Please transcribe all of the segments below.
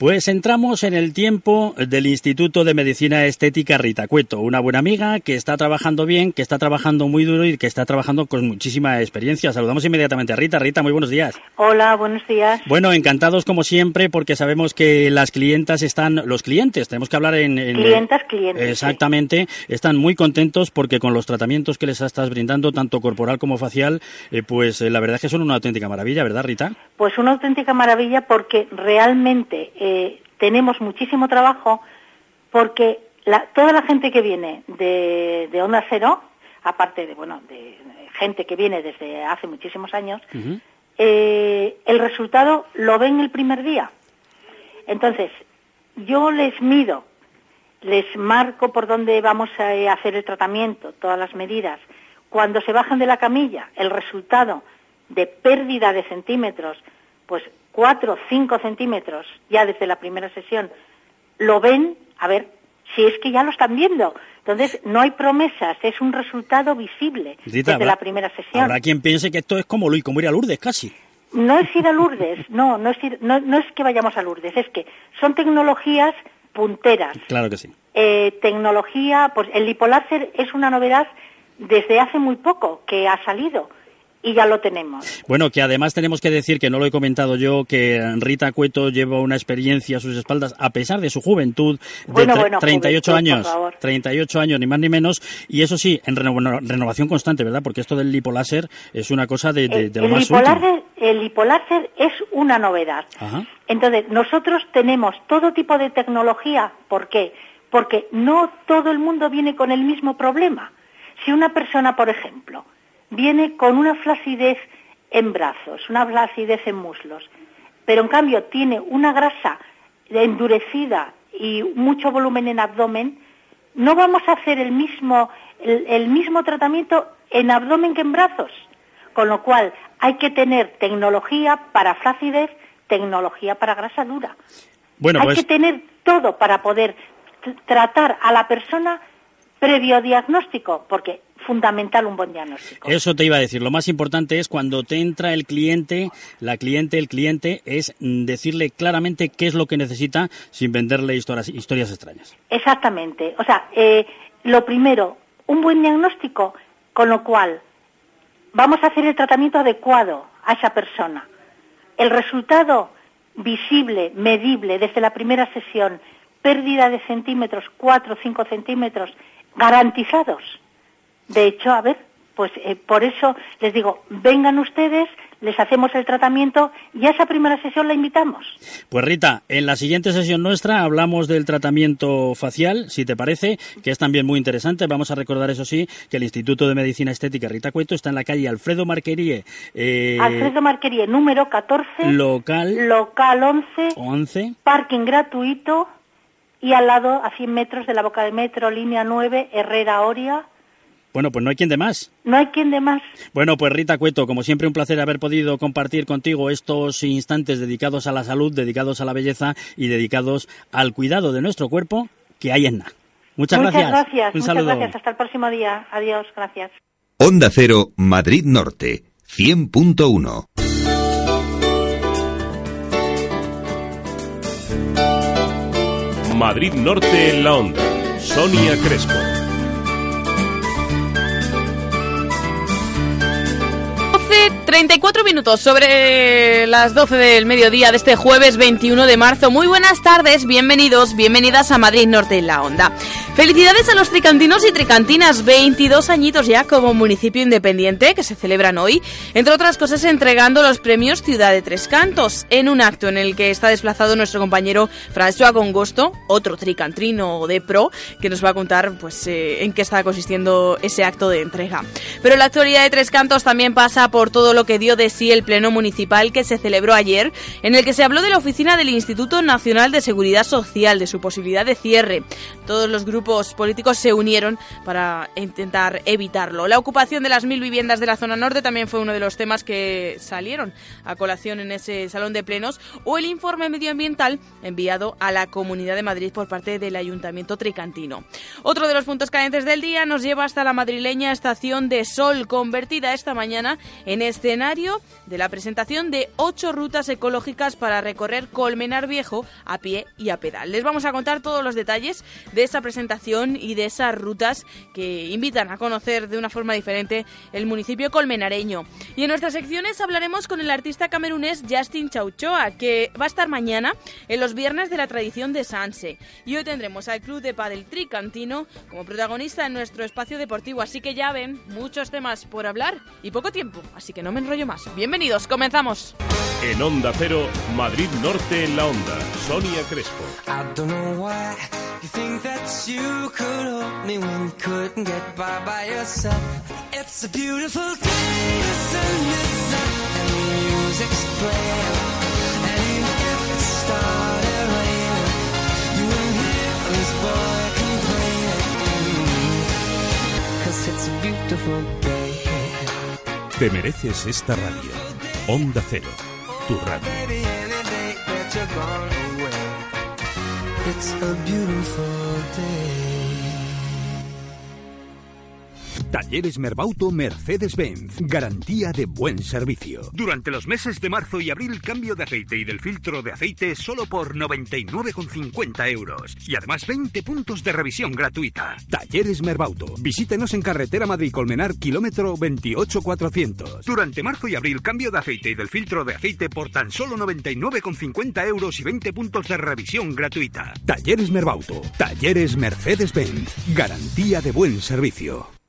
Pues entramos en el tiempo del Instituto de Medicina Estética Rita Cueto, una buena amiga que está trabajando bien, que está trabajando muy duro y que está trabajando con muchísima experiencia. Saludamos inmediatamente a Rita. Rita, muy buenos días. Hola, buenos días. Bueno, encantados como siempre porque sabemos que las clientas están, los clientes, tenemos que hablar en... clientas, clientes. Exactamente, están muy contentos porque con los tratamientos que les estás brindando, tanto corporal como facial, eh, pues eh, la verdad es que son una auténtica maravilla, ¿verdad, Rita? Pues una auténtica maravilla porque realmente eh, tenemos muchísimo trabajo porque toda la gente que viene de, de, Onda Cero, aparte de, bueno, de gente que viene desde hace muchísimos años, eh, el resultado lo ven el primer día. Entonces, yo les mido, les marco por dónde vamos a hacer el tratamiento, todas las medidas. Cuando se bajan de la camilla, el resultado de pérdida de centímetros, pues 4 o 5 centímetros ya desde la primera sesión, lo ven, a ver, si es que ya lo están viendo. Entonces, no hay promesas, es un resultado visible desde la primera sesión. Habrá quien piense que esto es como, como ir a Lourdes, casi. No es ir a Lourdes, no, no es, no, es que vayamos a Lourdes, es que son tecnologías punteras. Claro que sí. Eh, tecnología, pues el lipoláser es una novedad desde hace muy poco que ha salido y ya lo tenemos. Bueno, que además tenemos que decir, que no lo he comentado yo, que Rita Cueto lleva una experiencia a sus espaldas, a pesar de su juventud, de 38 años, 38 años, ni más ni menos, y eso sí, en renovación constante, ¿verdad? Porque esto del lipoláser es una cosa de, lo más lipoláser, El lipoláser es una novedad. Entonces, nosotros tenemos todo tipo de tecnología, ¿por qué? Porque no todo el mundo viene con el mismo problema. Si una persona, por ejemplo, viene con una flacidez en brazos, una flacidez en muslos, pero en cambio tiene una grasa endurecida y mucho volumen en abdomen, no vamos a hacer el mismo, el, mismo tratamiento en abdomen que en brazos. Con lo cual hay que tener tecnología para flacidez, tecnología para grasa dura. hay pues que tener todo para poder tratar a la persona previo diagnóstico, porque fundamental un buen diagnóstico. Eso te iba a decir. Lo más importante es cuando te entra el cliente, la cliente, el cliente, es decirle claramente qué es lo que necesita sin venderle historias, historias extrañas. Exactamente. O sea, eh, lo primero, un buen diagnóstico, con lo cual vamos a hacer el tratamiento adecuado a esa persona. El resultado visible, medible desde la primera sesión, pérdida de centímetros, cuatro o cinco centímetros, garantizados. De hecho, a ver, pues eh, por eso les digo, vengan ustedes, les hacemos el tratamiento y a esa primera sesión la invitamos. Pues Rita, en la siguiente sesión nuestra hablamos del tratamiento facial, si te parece, que es también muy interesante. Vamos a recordar, eso sí, que el Instituto de Medicina Estética Rita Cueto está en la calle Alfredo Marquerie. Eh, Alfredo Marquerie, número 14. Local. Local 11. 11. Parking gratuito y al lado, a 100 metros de la boca del metro, línea 9, Herrera Oria. Bueno, pues no hay quien de más. No hay quien de más. Bueno, pues Rita Cueto, como siempre un placer haber podido compartir contigo estos instantes dedicados a la salud, dedicados a la belleza y dedicados al cuidado de nuestro cuerpo que hay en nada. Muchas, muchas gracias. gracias. muchas gracias. Hasta el próximo día. Adiós. Gracias. Onda Cero, Madrid Norte, 100.1. Madrid Norte en la onda. Sonia Crespo. 34 minutos sobre las 12 del mediodía de este jueves 21 de marzo. Muy buenas tardes, bienvenidos, bienvenidas a Madrid Norte en la Onda. Felicidades a los tricantinos y tricantinas, 22 añitos ya como municipio independiente que se celebran hoy, entre otras cosas entregando los premios Ciudad de Tres Cantos, en un acto en el que está desplazado nuestro compañero François Congosto, otro tricantrino de pro, que nos va a contar pues eh, en qué está consistiendo ese acto de entrega. Pero la actualidad de Tres Cantos también pasa por todo lo que dio de sí el pleno municipal que se celebró ayer, en el que se habló de la oficina del Instituto Nacional de Seguridad Social, de su posibilidad de cierre. Todos los grupos políticos se unieron para intentar evitarlo. La ocupación de las mil viviendas de la zona norte también fue uno de los temas que salieron a colación en ese salón de plenos o el informe medioambiental enviado a la Comunidad de Madrid por parte del Ayuntamiento Tricantino. Otro de los puntos calientes del día nos lleva hasta la madrileña estación de Sol, convertida esta mañana en escenario de la presentación de ocho rutas ecológicas para recorrer Colmenar Viejo a pie y a pedal. Les vamos a contar todos los detalles de esa presentación y de esas rutas que invitan a conocer de una forma diferente el municipio colmenareño. Y en nuestras secciones hablaremos con el artista camerunés Justin Chauchoa, que va a estar mañana en los viernes de la tradición de Sanse. Y hoy tendremos al Club de Padel Tricantino como protagonista en nuestro espacio deportivo. Así que ya ven, muchos temas por hablar y poco tiempo, así que no me enrollo más. Bienvenidos, comenzamos. En Onda Cero, Madrid Norte en la Onda, Sonia Crespo. You think that you could hold me when you couldn't get by by yourself. It's a beautiful day, the sun is up and the music's playing. And even if it started raining, you wouldn't hear this boy complaining. Cause it's a beautiful day. Te mereces esta radio. Onda Cero, tu radio. It's a beautiful day. Talleres Merbauto Mercedes-Benz. Garantía de buen servicio. Durante los meses de marzo y abril, cambio de aceite y del filtro de aceite solo por 99,50 euros. Y además 20 puntos de revisión gratuita. Talleres Merbauto. Visítenos en carretera Madrid-Colmenar, kilómetro 28400. Durante marzo y abril, cambio de aceite y del filtro de aceite por tan solo 99,50 euros y 20 puntos de revisión gratuita. Talleres Merbauto. Talleres Mercedes-Benz. Garantía de buen servicio.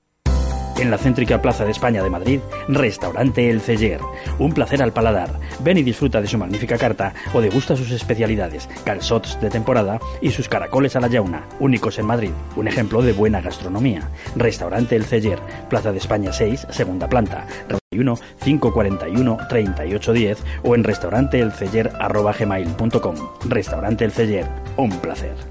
En la céntrica Plaza de España de Madrid, Restaurante El Celler. Un placer al paladar. Ven y disfruta de su magnífica carta o degusta sus especialidades, calzots de temporada y sus caracoles a la yauna, únicos en Madrid. Un ejemplo de buena gastronomía. Restaurante El Celler, Plaza de España 6, segunda planta. 1 541 3810 o en restauranteelceller.com. Restaurante El Celler, un placer.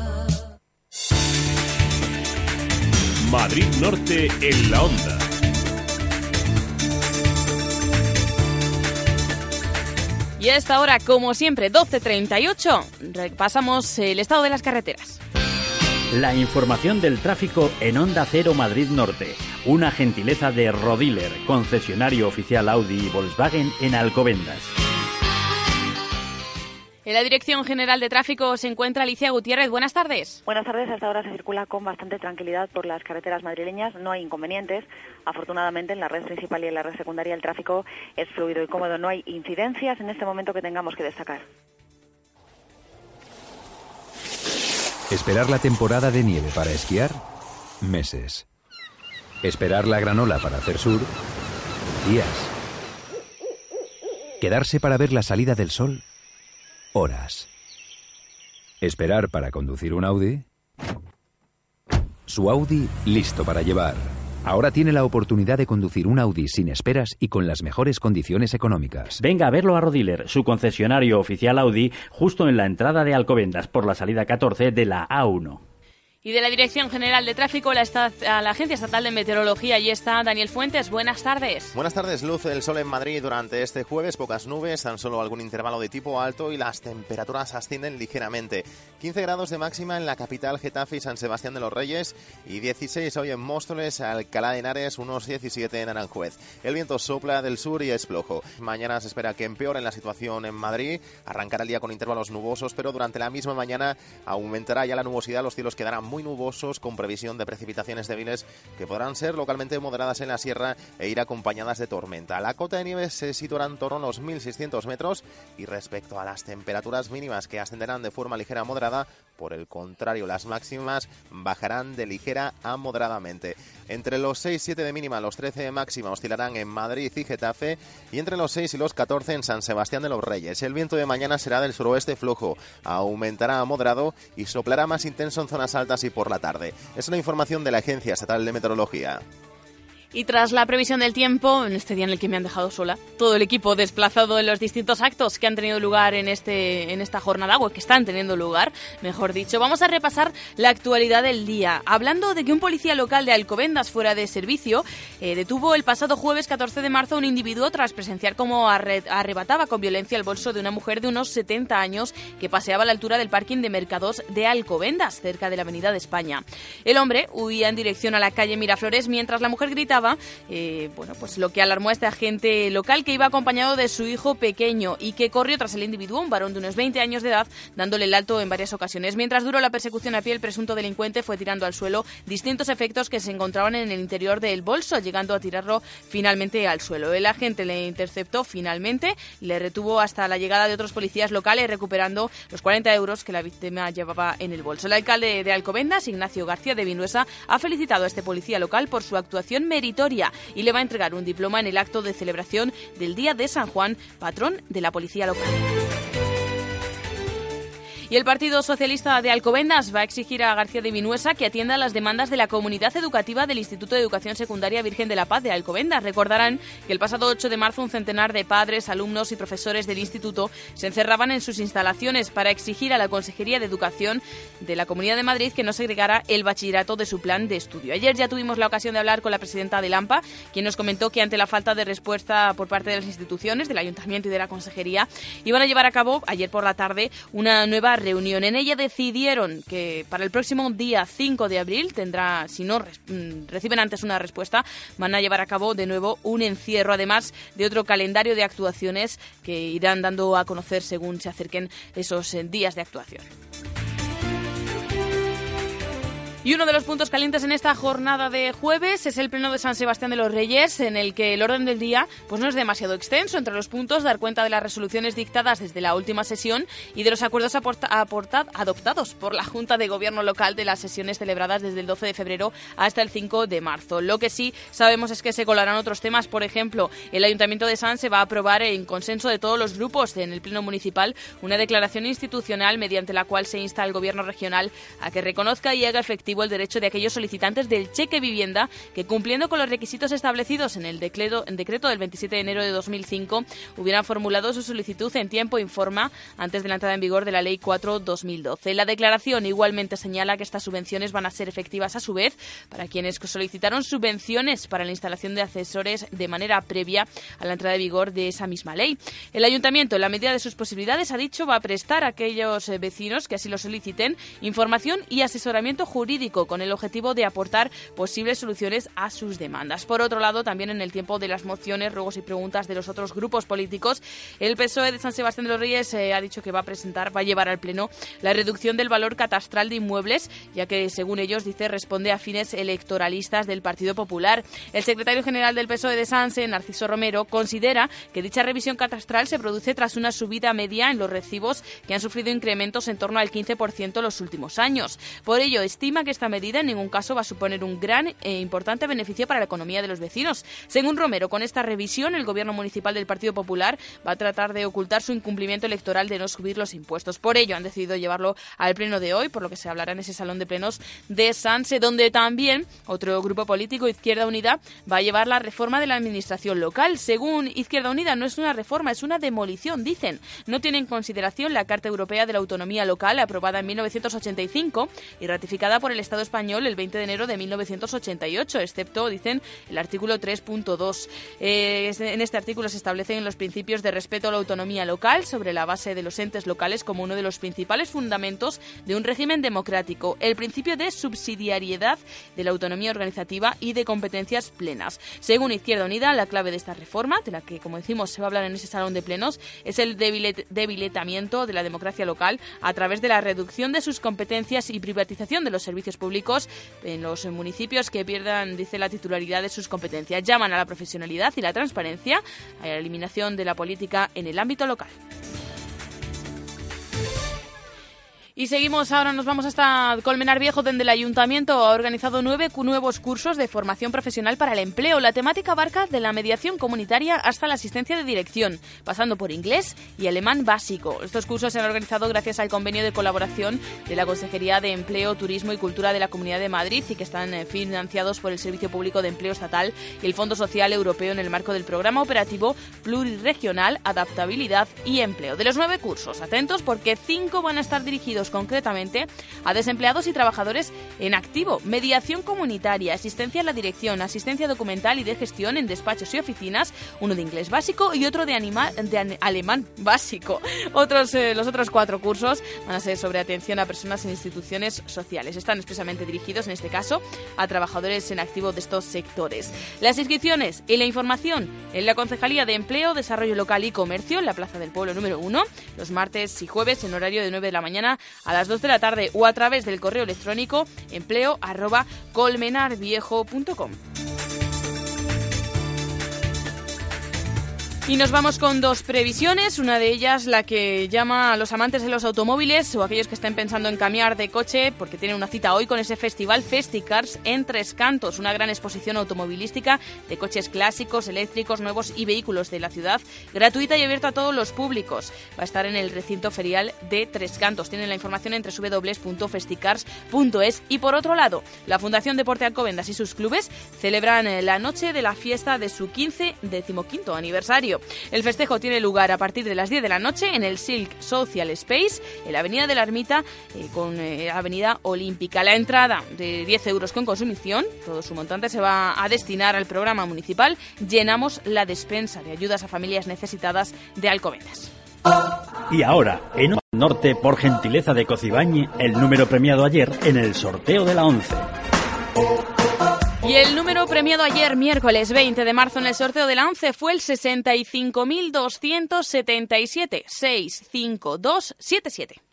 Madrid Norte en la onda. Y a esta hora, como siempre, 12.38, repasamos el estado de las carreteras. La información del tráfico en Onda Cero Madrid Norte. Una gentileza de Rodiler, concesionario oficial Audi y Volkswagen en Alcobendas. En la Dirección General de Tráfico se encuentra Alicia Gutiérrez. Buenas tardes. Buenas tardes. Hasta ahora se circula con bastante tranquilidad por las carreteras madrileñas. No hay inconvenientes. Afortunadamente, en la red principal y en la red secundaria el tráfico es fluido y cómodo. No hay incidencias en este momento que tengamos que destacar. Esperar la temporada de nieve para esquiar, meses. Esperar la granola para hacer sur, días. Quedarse para ver la salida del sol, horas. Esperar para conducir un Audi. Su Audi listo para llevar. Ahora tiene la oportunidad de conducir un Audi sin esperas y con las mejores condiciones económicas. Venga a verlo a Rodiler, su concesionario oficial Audi, justo en la entrada de Alcobendas por la salida 14 de la A1. Y de la Dirección General de Tráfico, la, a la Agencia Estatal de Meteorología, allí está Daniel Fuentes. Buenas tardes. Buenas tardes, luz del sol en Madrid durante este jueves, pocas nubes, tan solo algún intervalo de tipo alto y las temperaturas ascienden ligeramente. 15 grados de máxima en la capital Getafe y San Sebastián de los Reyes y 16 hoy en Móstoles, Alcalá de Henares, unos 17 en Aranjuez. El viento sopla del sur y es flojo. Mañana se espera que empeore la situación en Madrid, arrancará el día con intervalos nubosos, pero durante la misma mañana aumentará ya la nubosidad, los cielos quedarán muy nubosos con previsión de precipitaciones débiles que podrán ser localmente moderadas en la sierra e ir acompañadas de tormenta. La cota de nieve se situará en torno a los 1.600 metros y respecto a las temperaturas mínimas que ascenderán de forma ligera a moderada, por el contrario, las máximas bajarán de ligera a moderadamente. Entre los 6 7 de mínima, los 13 de máxima oscilarán en Madrid y Getafe y entre los 6 y los 14 en San Sebastián de los Reyes. El viento de mañana será del suroeste flojo, aumentará a moderado y soplará más intenso en zonas altas y por la tarde. Es una información de la Agencia Estatal de Meteorología. Y tras la previsión del tiempo, en este día en el que me han dejado sola, todo el equipo desplazado en los distintos actos que han tenido lugar en, este, en esta jornada, o que están teniendo lugar, mejor dicho, vamos a repasar la actualidad del día. Hablando de que un policía local de Alcobendas, fuera de servicio, eh, detuvo el pasado jueves 14 de marzo a un individuo tras presenciar cómo arrebataba con violencia el bolso de una mujer de unos 70 años que paseaba a la altura del parking de Mercados de Alcobendas, cerca de la Avenida de España. El hombre huía en dirección a la calle Miraflores mientras la mujer gritaba eh, bueno, pues lo que alarmó a este agente local que iba acompañado de su hijo pequeño y que corrió tras el individuo, un varón de unos 20 años de edad, dándole el alto en varias ocasiones. Mientras duró la persecución a pie, el presunto delincuente fue tirando al suelo distintos efectos que se encontraban en el interior del bolso, llegando a tirarlo finalmente al suelo. El agente le interceptó finalmente, le retuvo hasta la llegada de otros policías locales, recuperando los 40 euros que la víctima llevaba en el bolso. El alcalde de Alcobendas, Ignacio García de Vinuesa, ha felicitado a este policía local por su actuación y le va a entregar un diploma en el acto de celebración del Día de San Juan, patrón de la policía local. Y el Partido Socialista de Alcobendas va a exigir a García de Vinuesa que atienda las demandas de la comunidad educativa del Instituto de Educación Secundaria Virgen de la Paz de Alcobendas. Recordarán que el pasado 8 de marzo un centenar de padres, alumnos y profesores del instituto se encerraban en sus instalaciones para exigir a la Consejería de Educación de la Comunidad de Madrid que no segregara el bachillerato de su plan de estudio. Ayer ya tuvimos la ocasión de hablar con la presidenta de AMPA, quien nos comentó que ante la falta de respuesta por parte de las instituciones, del Ayuntamiento y de la Consejería, iban a llevar a cabo ayer por la tarde una nueva reunión. En ella decidieron que para el próximo día 5 de abril tendrá, si no mm, reciben antes una respuesta, van a llevar a cabo de nuevo un encierro, además de otro calendario de actuaciones que irán dando a conocer según se acerquen esos eh, días de actuación. Y uno de los puntos calientes en esta jornada de jueves es el pleno de San Sebastián de los Reyes, en el que el orden del día pues no es demasiado extenso. Entre los puntos, dar cuenta de las resoluciones dictadas desde la última sesión y de los acuerdos adoptados por la Junta de Gobierno local de las sesiones celebradas desde el 12 de febrero hasta el 5 de marzo. Lo que sí sabemos es que se colarán otros temas. Por ejemplo, el Ayuntamiento de San se va a aprobar en consenso de todos los grupos en el pleno municipal una declaración institucional mediante la cual se insta al Gobierno regional a que reconozca y haga efectivo el derecho de aquellos solicitantes del cheque vivienda que, cumpliendo con los requisitos establecidos en el decreto, en decreto del 27 de enero de 2005, hubieran formulado su solicitud en tiempo y forma antes de la entrada en vigor de la Ley 4-2012. La declaración igualmente señala que estas subvenciones van a ser efectivas a su vez para quienes solicitaron subvenciones para la instalación de asesores de manera previa a la entrada en vigor de esa misma ley. El ayuntamiento, en la medida de sus posibilidades, ha dicho va a prestar a aquellos eh, vecinos que así lo soliciten información y asesoramiento jurídico con el objetivo de aportar posibles soluciones a sus demandas. Por otro lado, también en el tiempo de las mociones, ruegos y preguntas de los otros grupos políticos, el PSOE de San Sebastián de los Reyes eh, ha dicho que va a presentar, va a llevar al Pleno la reducción del valor catastral de inmuebles, ya que, según ellos, dice, responde a fines electoralistas del Partido Popular. El secretario general del PSOE de Sanse, Narciso Romero, considera que dicha revisión catastral se produce tras una subida media en los recibos que han sufrido incrementos en torno al 15% los últimos años. Por ello, estima que esta medida en ningún caso va a suponer un gran e importante beneficio para la economía de los vecinos. Según Romero, con esta revisión, el gobierno municipal del Partido Popular va a tratar de ocultar su incumplimiento electoral de no subir los impuestos. Por ello, han decidido llevarlo al pleno de hoy, por lo que se hablará en ese salón de plenos de Sanse, donde también otro grupo político, Izquierda Unida, va a llevar la reforma de la administración local. Según Izquierda Unida, no es una reforma, es una demolición, dicen. No tiene en consideración la Carta Europea de la Autonomía Local, aprobada en 1985 y ratificada por el Estado español el 20 de enero de 1988, excepto, dicen, el artículo 3.2. Eh, en este artículo se establecen los principios de respeto a la autonomía local sobre la base de los entes locales como uno de los principales fundamentos de un régimen democrático, el principio de subsidiariedad de la autonomía organizativa y de competencias plenas. Según Izquierda Unida, la clave de esta reforma, de la que, como decimos, se va a hablar en ese salón de plenos, es el debilitamiento de la democracia local a través de la reducción de sus competencias y privatización de los servicios públicos en los municipios que pierdan, dice, la titularidad de sus competencias. Llaman a la profesionalidad y la transparencia, a la eliminación de la política en el ámbito local. Y seguimos, ahora nos vamos hasta Colmenar Viejo, donde el ayuntamiento ha organizado nueve nuevos cursos de formación profesional para el empleo. La temática abarca de la mediación comunitaria hasta la asistencia de dirección, pasando por inglés y alemán básico. Estos cursos se han organizado gracias al convenio de colaboración de la Consejería de Empleo, Turismo y Cultura de la Comunidad de Madrid y que están eh, financiados por el Servicio Público de Empleo Estatal y el Fondo Social Europeo en el marco del Programa Operativo Pluriregional Adaptabilidad y Empleo. De los nueve cursos, atentos porque cinco van a estar dirigidos concretamente a desempleados y trabajadores en activo, mediación comunitaria, asistencia a la dirección, asistencia documental y de gestión en despachos y oficinas, uno de inglés básico y otro de, de alemán básico. Otros, eh, los otros cuatro cursos van a ser sobre atención a personas en instituciones sociales. Están expresamente dirigidos, en este caso, a trabajadores en activo de estos sectores. Las inscripciones y la información en la Concejalía de Empleo, Desarrollo Local y Comercio, en la Plaza del Pueblo número 1, los martes y jueves en horario de 9 de la mañana a las 2 de la tarde o a través del correo electrónico empleo. Y nos vamos con dos previsiones, una de ellas la que llama a los amantes de los automóviles o aquellos que estén pensando en cambiar de coche porque tienen una cita hoy con ese festival Festicars en Tres Cantos, una gran exposición automovilística de coches clásicos, eléctricos, nuevos y vehículos de la ciudad, gratuita y abierta a todos los públicos. Va a estar en el recinto ferial de Tres Cantos. Tienen la información entre www.festicars.es y por otro lado, la Fundación Deporte Alcobendas y sus clubes celebran eh, la noche de la fiesta de su 15 decimoquinto aniversario. El festejo tiene lugar a partir de las 10 de la noche en el Silk Social Space, en la Avenida de la Ermita, eh, con eh, Avenida Olímpica. La entrada de 10 euros con consumición, todo su montante se va a destinar al programa municipal Llenamos la despensa de ayudas a familias necesitadas de Alcobendas. Y ahora, en Norte, por gentileza de Cocibañi, el número premiado ayer en el sorteo de la 11. Y el número premiado ayer, miércoles 20 de marzo, en el sorteo de la 11 fue el 65.277 65277.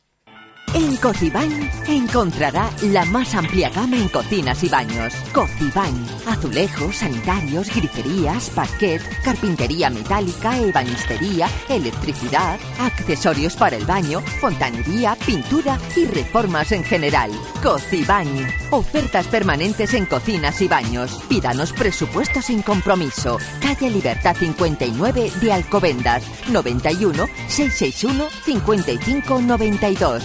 En Cocibañ encontrará la más amplia gama en cocinas y baños. Cocibañ, azulejos, sanitarios, griferías, parquet, carpintería metálica, ebanistería, electricidad, accesorios para el baño, fontanería, pintura y reformas en general. Cocibañ, ofertas permanentes en cocinas y baños. Pídanos presupuesto sin compromiso. Calle Libertad 59 de Alcobendas, 91 661 5592.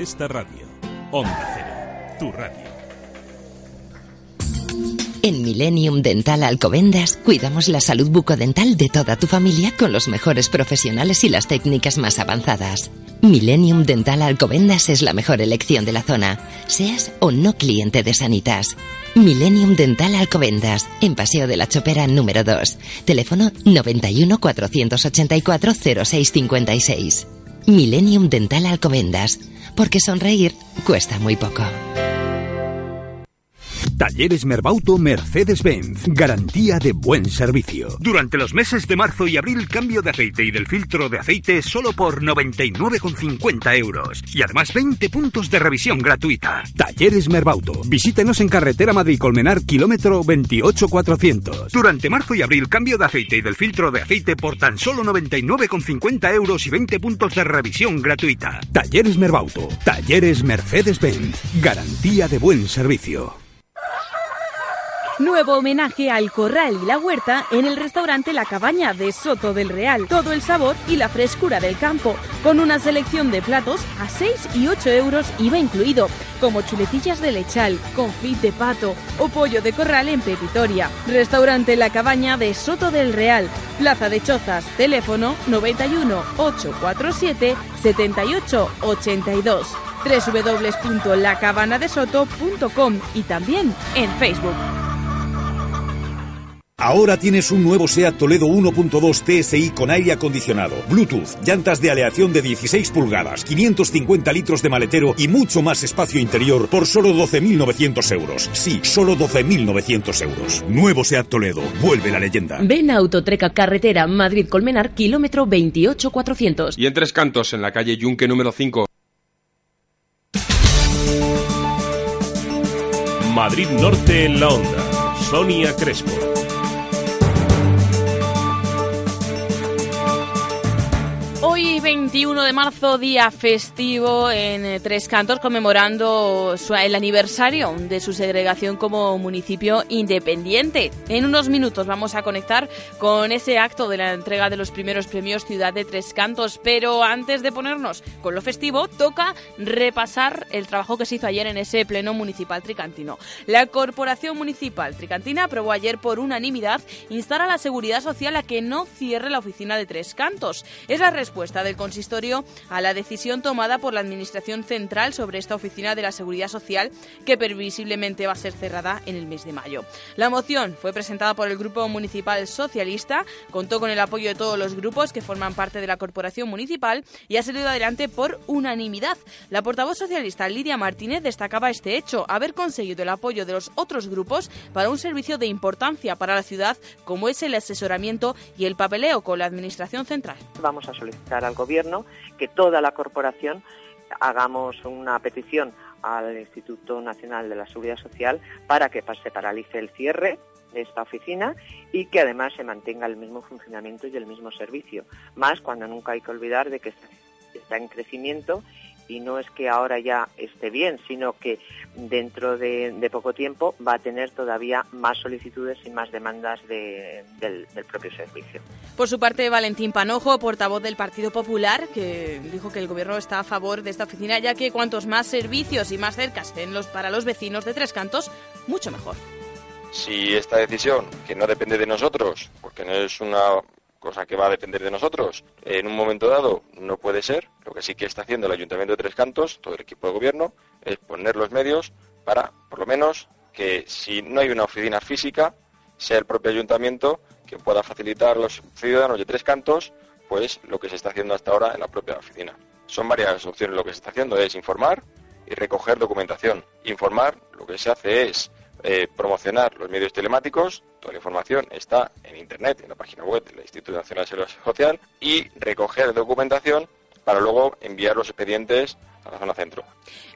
Esta radio. Onda Cero, tu radio. En Millennium Dental Alcobendas cuidamos la salud bucodental de toda tu familia con los mejores profesionales y las técnicas más avanzadas. Millennium Dental Alcobendas es la mejor elección de la zona, seas o no cliente de Sanitas. Millennium Dental Alcobendas, en Paseo de la Chopera número 2. Teléfono 91 484 0656. Millennium Dental Alcobendas, porque sonreír cuesta muy poco. Talleres Merbauto Mercedes-Benz. Garantía de buen servicio. Durante los meses de marzo y abril, cambio de aceite y del filtro de aceite solo por 99,50 euros. Y además 20 puntos de revisión gratuita. Talleres Merbauto. Visítenos en carretera Madrid-Colmenar, kilómetro 28400. Durante marzo y abril, cambio de aceite y del filtro de aceite por tan solo 99,50 euros y 20 puntos de revisión gratuita. Talleres Merbauto. Talleres Mercedes-Benz. Garantía de buen servicio. Nuevo homenaje al corral y la huerta en el restaurante La Cabaña de Soto del Real. Todo el sabor y la frescura del campo, con una selección de platos a 6 y 8 euros IVA incluido, como chuletillas de lechal, confit de pato o pollo de corral en Pepitoria. Restaurante La Cabaña de Soto del Real, Plaza de Chozas, teléfono 91 847 78 82 www.lacabanadesoto.com y también en Facebook. Ahora tienes un nuevo SEAT Toledo 1.2 TSI con aire acondicionado, Bluetooth, llantas de aleación de 16 pulgadas, 550 litros de maletero y mucho más espacio interior por solo 12.900 euros. Sí, solo 12.900 euros. Nuevo SEAT Toledo, vuelve la leyenda. Ven a Autotreca Carretera Madrid-Colmenar, kilómetro 28400. Y en Tres Cantos, en la calle Yunque número 5. Madrid Norte en la onda. Sonia Crespo. o Hoy 21 de marzo, día festivo en eh, Tres Cantos, conmemorando el aniversario de su segregación como municipio independiente. En unos minutos vamos a conectar con ese acto de la entrega de los primeros premios Ciudad de Tres Cantos, pero antes de ponernos con lo festivo, toca repasar el trabajo que se hizo ayer en ese pleno municipal tricantino. La Corporación Municipal Tricantina aprobó ayer por unanimidad instar a la Seguridad Social a que no cierre la oficina de Tres Cantos. Es la respuesta del consistorio a la decisión tomada por la Administración Central sobre esta oficina de la Seguridad Social que previsiblemente va a ser cerrada en el mes de mayo. La moción fue presentada por el Grupo Municipal Socialista, contó con el apoyo de todos los grupos que forman parte de la Corporación Municipal y ha salido adelante por unanimidad. La portavoz socialista Lidia Martínez destacaba este hecho, haber conseguido el apoyo de los otros grupos para un servicio de importancia para la ciudad como es el asesoramiento y el papeleo con la Administración Central. Vamos a solicitar al Gobierno que toda la corporación hagamos una petición al Instituto Nacional de la Seguridad Social para que se paralice el cierre de esta oficina y que además se mantenga el mismo funcionamiento y el mismo servicio. Más cuando nunca hay que olvidar de que está en crecimiento y no es que ahora ya esté bien, sino que dentro de, poco tiempo va a tener todavía más solicitudes y más demandas del, propio servicio. Por su parte, Valentín Panojo, portavoz del Partido Popular, que dijo que el Gobierno está a favor de esta oficina, ya que cuantos más servicios y más cerca estén los, para los vecinos de Tres Cantos, mucho mejor. Si esta decisión, que no depende de nosotros, porque no es una cosa que va a depender de nosotros. En un momento dado no puede ser. Lo que sí que está haciendo el Ayuntamiento de Tres Cantos, todo el equipo de gobierno, es poner los medios para, por lo menos, que si no hay una oficina física, sea el propio ayuntamiento que pueda facilitar a los ciudadanos de Tres Cantos, pues lo que se está haciendo hasta ahora en la propia oficina. Son varias opciones. Lo que se está haciendo es informar y recoger documentación. Informar, lo que se hace es eh, promocionar los medios telemáticos, toda la información está en Internet, en la página web del Instituto Nacional de Seguridad Social, y recoger documentación para luego enviar los expedientes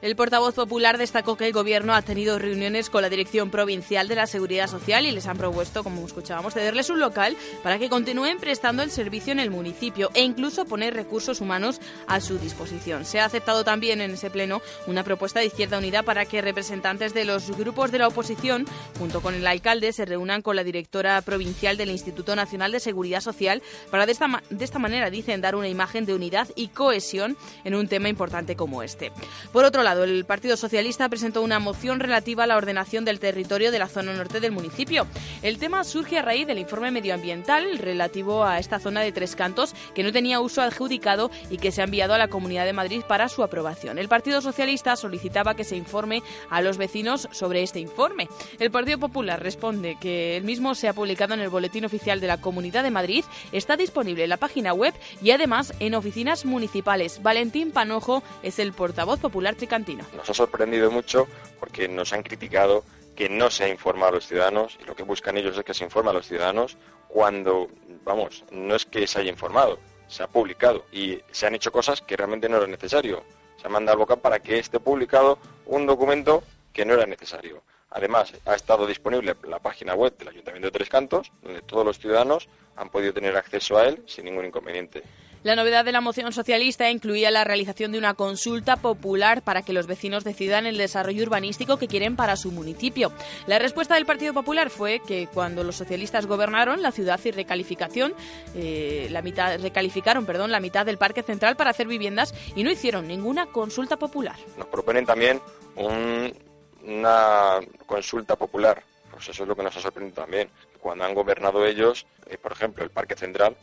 El portavoz popular destacó que el Gobierno ha tenido reuniones con la Dirección Provincial de la Seguridad Social y les han propuesto, como escuchábamos, cederles un local para que continúen prestando el servicio en el municipio e incluso poner recursos humanos a su disposición. Se ha aceptado también en ese pleno una propuesta de Izquierda Unida para que representantes de los grupos de la oposición, junto con el alcalde, se reúnan con la directora provincial del Instituto Nacional de Seguridad Social para de esta, de esta manera, dicen, dar una imagen de unidad y cohesión en un tema importante como este. Por otro lado, el Partido Socialista presentó una moción relativa a la ordenación del territorio de la zona norte del municipio. El tema surge a raíz del informe medioambiental relativo a esta zona de Tres Cantos que no tenía uso adjudicado y que se ha enviado a la Comunidad de Madrid para su aprobación. El Partido Socialista solicitaba que se informe a los vecinos sobre este informe. El Partido Popular responde que el mismo se ha publicado en el Boletín Oficial de la Comunidad de Madrid, está disponible en la página web y además en oficinas municipales. Valentín Panojo es el portavoz popular tricantino. Nos ha sorprendido mucho porque nos han criticado que no se ha informado a los ciudadanos y lo que buscan ellos es que se informe a los ciudadanos cuando, vamos, no es que se haya informado, se ha publicado y se han hecho cosas que realmente no era necesario. Se ha mandado al boca para que esté publicado un documento que no era necesario. Además, ha estado disponible la página web del Ayuntamiento de Tres Cantos, donde todos los ciudadanos han podido tener acceso a él sin ningún inconveniente. La novedad de la moción socialista incluía la realización de una consulta popular para que los vecinos decidan el desarrollo urbanístico que quieren para su municipio. La respuesta del Partido Popular fue que cuando los socialistas gobernaron la ciudad y recalificación, eh, la mitad, recalificaron perdón, la mitad del Parque Central para hacer viviendas y no hicieron ninguna consulta popular. Nos proponen también una consulta popular. Pues eso es lo que nos ha sorprendido también. Cuando han gobernado ellos, eh, por ejemplo, el Parque Central,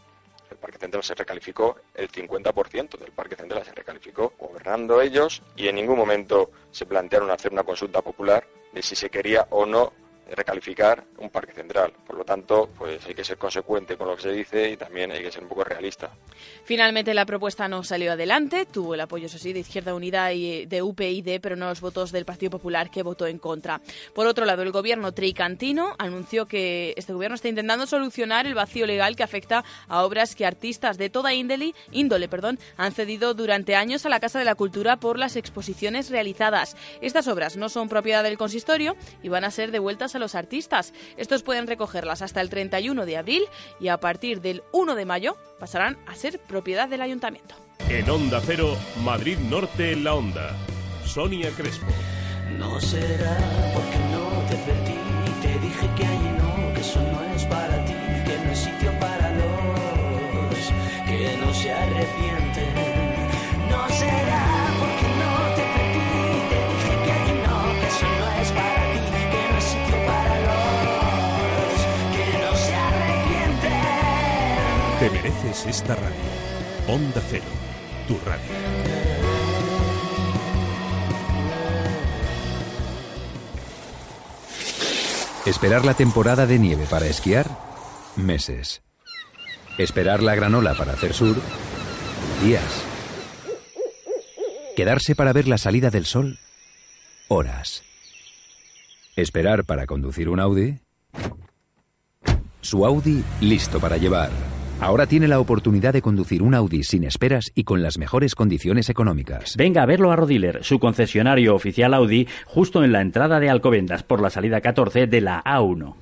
el Parque Central se recalificó, el 50% del Parque Central se recalificó gobernando ellos y en ningún momento se plantearon hacer una consulta popular de si se quería o no recalificar un parque central. Por lo tanto, pues hay que ser consecuente con lo que se dice y también hay que ser un poco realista. Finalmente la propuesta no salió adelante, tuvo el apoyo, eso sí, de Izquierda Unida y de UPyD, pero no los votos del Partido Popular que votó en contra. Por otro lado, el gobierno tricantino anunció que este gobierno está intentando solucionar el vacío legal que afecta a obras que artistas de toda índole, índole perdón, han cedido durante años a la Casa de la Cultura por las exposiciones realizadas. Estas obras no son propiedad del consistorio y van a ser devueltas a los artistas. Estos pueden recogerlas hasta el 31 de abril y a partir del 1 de mayo pasarán a ser propiedad del ayuntamiento. En Onda Cero, Madrid Norte, La Onda. Sonia Crespo. No será porque no te advertí, te dije que ahí no, que eso no es para ti, que no hay sitio para dos, que no se arrepienten. Te mereces esta radio. Onda Cero, tu radio. Esperar la temporada de nieve para esquiar, meses. Esperar la granola para hacer sur, días. Quedarse para ver la salida del sol, horas. Esperar para conducir un Audi, su Audi listo para llevar. Ahora tiene la oportunidad de conducir un Audi sin esperas y con las mejores condiciones económicas. Venga a verlo a Rodiler, su concesionario oficial Audi, justo en la entrada de Alcobendas por la salida 14 de la A1.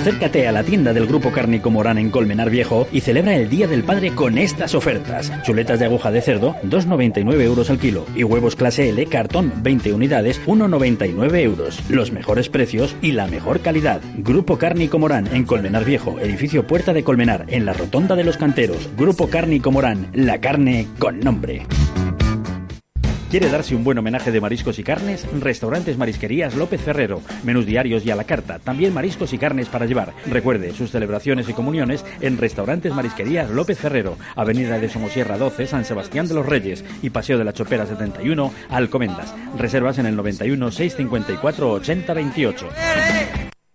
Acércate a la tienda del Grupo Cárnico Morán en Colmenar Viejo y celebra el Día del Padre con estas ofertas. Chuletas de aguja de cerdo, 2,99 euros al kilo. Y huevos clase L, cartón, 20 unidades, 1,99 euros. Los mejores precios y la mejor calidad. Grupo Cárnico Morán en Colmenar Viejo, edificio Puerta de Colmenar, en la Rotonda de los Canteros. Grupo Cárnico Morán, la carne con nombre. ¿Quiere darse un buen homenaje de mariscos y carnes? Restaurantes Marisquerías López Ferrero. Menús diarios y a la carta. También mariscos y carnes para llevar. Recuerde sus celebraciones y comuniones en Restaurantes Marisquerías López Ferrero. Avenida de Somosierra 12, San Sebastián de los Reyes. Y Paseo de la Chopera 71, Alcomendas. Reservas en el 91 654 8028.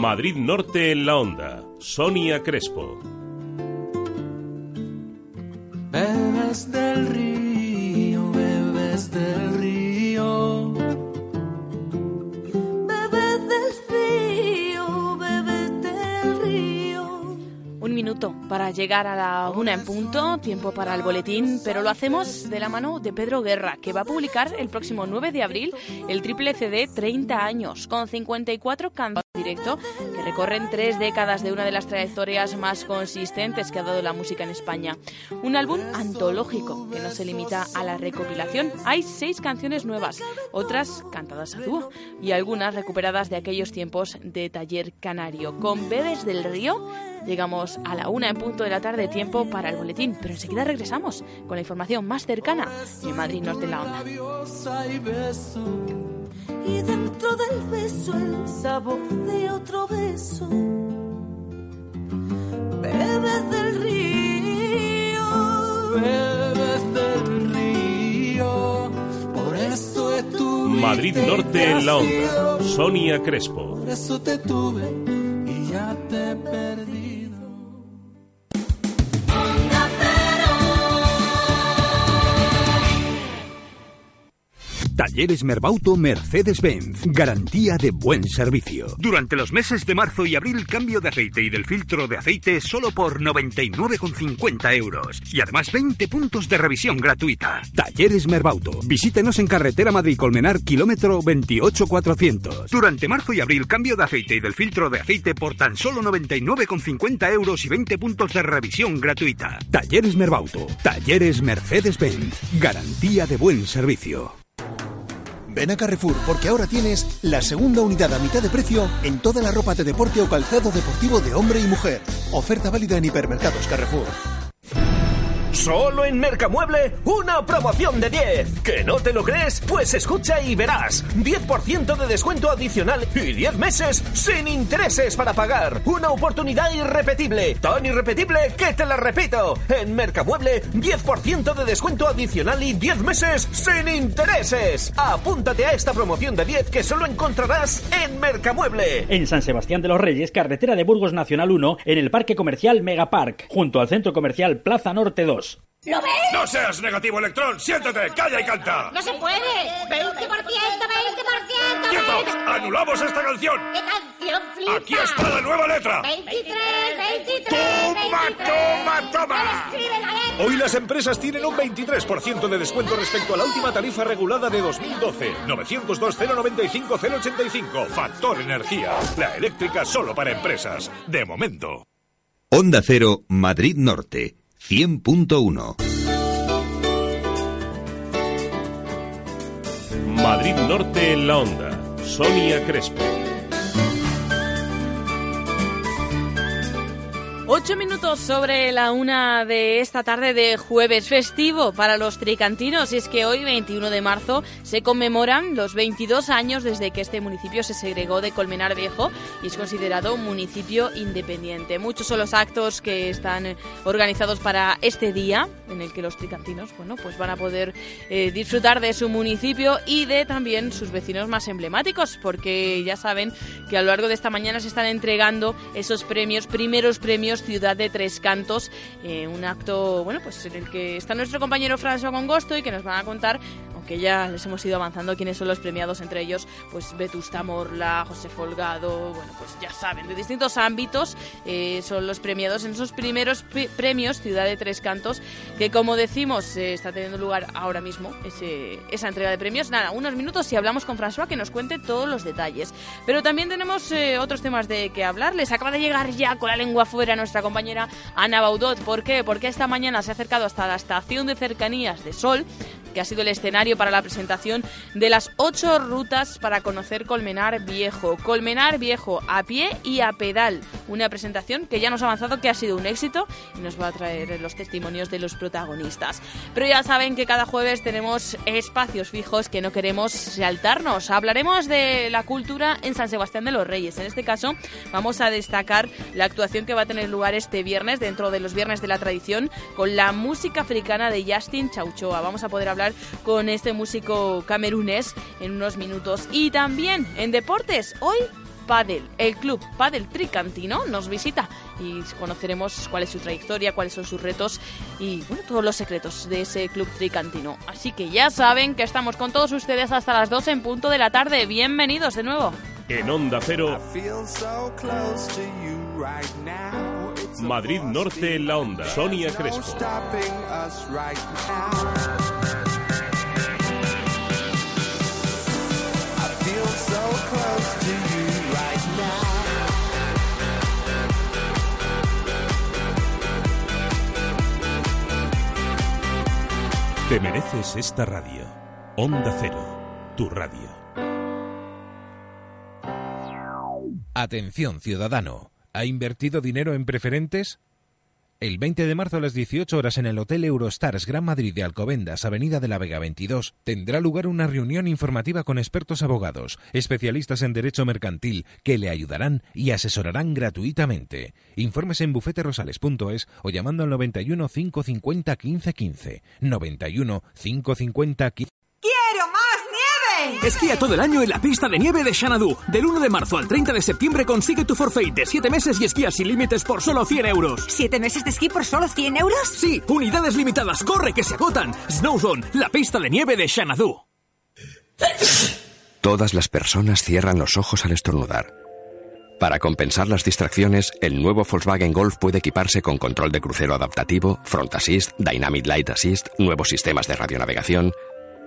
Madrid Norte en la onda. Sonia Crespo. Bebes del río, bebes del río. Bebes del río, bebes del río. Un minuto. para llegar a la una en punto, tiempo para el boletín, pero lo hacemos de la mano de Pedro Guerra, que va a publicar el próximo 9 de abril el triple CD 30 años, con 54 canciones directo que recorren tres décadas de una de las trayectorias más consistentes que ha dado la música en España. Un álbum antológico que no se limita a la recopilación. Hay seis canciones nuevas, otras cantadas a dúo y algunas recuperadas de aquellos tiempos de taller canario. Con Bebes del Río llegamos a la una en punto de la tarde, tiempo para el boletín, pero enseguida regresamos con la información más cercana de Madrid Norte en la Onda y dentro del beso el sabor de otro beso. Bebes del río, bebes del río, por eso estuve. Madrid Norte en la onda. Sonia Crespo. Por eso te tuve y ya te perdí. Talleres Merbauto Mercedes-Benz. Garantía de buen servicio. Durante los meses de marzo y abril, cambio de aceite y del filtro de aceite solo por 99,50 euros. Y además 20 puntos de revisión gratuita. Talleres Merbauto. Visítenos en carretera Madrid-Colmenar, kilómetro 28400. Durante marzo y abril, cambio de aceite y del filtro de aceite por tan solo 99,50 euros y 20 puntos de revisión gratuita. Talleres Merbauto. Talleres Mercedes-Benz. Garantía de buen servicio. Ven a Carrefour porque ahora tienes la segunda unidad a mitad de precio en toda la ropa de deporte o calzado deportivo de hombre y mujer. Oferta válida en hipermercados Carrefour. Solo en Mercamueble, una promoción de 10. ¿Que no te lo crees? Pues escucha y verás. 10% de descuento adicional y 10 meses sin intereses para pagar. Una oportunidad irrepetible. Tan irrepetible que te la repito. En Mercamueble, 10% de descuento adicional y 10 meses sin intereses. Apúntate a esta promoción de 10 que solo encontrarás en Mercamueble. En San Sebastián de los Reyes, carretera de Burgos Nacional 1, en el Parque Comercial Megapark, junto al Centro Comercial Plaza Norte 2. ¿Lo ves? ¡No seas negativo, Electrón! ¡Siéntate! ¡Calla y canta! ¡No se puede! ¡20%! ¡20%! ¡Quietos! ¡Anulamos esta canción! ¡Qué canción flipa! ¡Aquí está la nueva letra! ¡23! ¡23! ¡Toma, toma, toma! Escribe la letra! Hoy las empresas tienen un 23% de descuento respecto a la última tarifa regulada de 2012. 902-095-085. Factor Energía. La eléctrica solo para empresas. De momento. Onda Cero, Madrid Norte. 100.1 Madrid Norte en la onda. Sonia Crespo. Ocho minutos sobre la una de esta tarde de jueves festivo para los tricantinos y es que hoy, 21 de marzo, se conmemoran los 22 años desde que este municipio se segregó de Colmenar Viejo y es considerado un municipio independiente. Muchos son los actos que están organizados para este día en el que los tricantinos, bueno, pues van a poder eh, disfrutar de su municipio y de también sus vecinos más emblemáticos porque ya saben que a lo largo de esta mañana se están entregando esos premios, primeros premios Ciudad de Tres Cantos, eh, un acto bueno pues en el que está nuestro compañero François Congosto y que nos van a contar que ya les hemos ido avanzando quiénes son los premiados, entre ellos, pues Vetusta Morla, José Folgado, bueno, pues ya saben, de distintos ámbitos eh, son los premiados en esos primeros premios Ciudad de Tres Cantos, que como decimos, eh, está teniendo lugar ahora mismo ese, esa entrega de premios. Nada, unos minutos y hablamos con François que nos cuente todos los detalles. Pero también tenemos eh, otros temas de que hablar. Les acaba de llegar ya con la lengua fuera nuestra compañera Ana Baudot. ¿Por qué? Porque esta mañana se ha acercado hasta la estación de cercanías de Sol, que ha sido el escenario para la presentación de las ocho rutas para conocer Colmenar Viejo. Colmenar Viejo a pie y a pedal. Una presentación que ya nos ha avanzado que ha sido un éxito y nos va a traer los testimonios de los protagonistas. Pero ya saben que cada jueves tenemos espacios fijos que no queremos saltarnos. Hablaremos de la cultura en San Sebastián de los Reyes. En este caso vamos a destacar la actuación que va a tener lugar este viernes dentro de los viernes de la tradición con la música africana de Justin Chauchoa. Vamos a poder hablar con este este músico camerunés en unos minutos. Y también en deportes, hoy Padel, el club Padel Tricantino nos visita y conoceremos cuál es su trayectoria, cuáles son sus retos y bueno, todos los secretos de ese club tricantino. Así que ya saben que estamos con todos ustedes hasta las 12 en punto de la tarde. Bienvenidos de nuevo. En Onda Cero. Madrid Norte en la onda. Sonia Crespo. Te mereces esta radio. Onda Cero, tu radio. Atención, ciudadano. ¿Ha invertido dinero en preferentes? El 20 de marzo a las 18 horas en el Hotel Eurostars Gran Madrid de Alcobendas, Avenida de la Vega 22, tendrá lugar una reunión informativa con expertos abogados, especialistas en derecho mercantil, que le ayudarán y asesorarán gratuitamente. Informes en bufeterosales.es o llamando al 91 550 1515. 91 550 15 ¡Quiero más nieve! Esquía todo el año en la pista de nieve de Xanadu. Del 1 de marzo al 30 de septiembre consigue tu forfait de 7 meses y esquía sin límites por solo 100 euros. ¿Siete meses de esquí por solo 100 euros? Sí, unidades limitadas. ¡Corre que se agotan! Snowzone, la pista de nieve de Xanadu. Todas las personas cierran los ojos al estornudar. Para compensar las distracciones, el nuevo Volkswagen Golf puede equiparse con control de crucero adaptativo, Front Assist, Dynamic Light Assist, nuevos sistemas de radionavegación.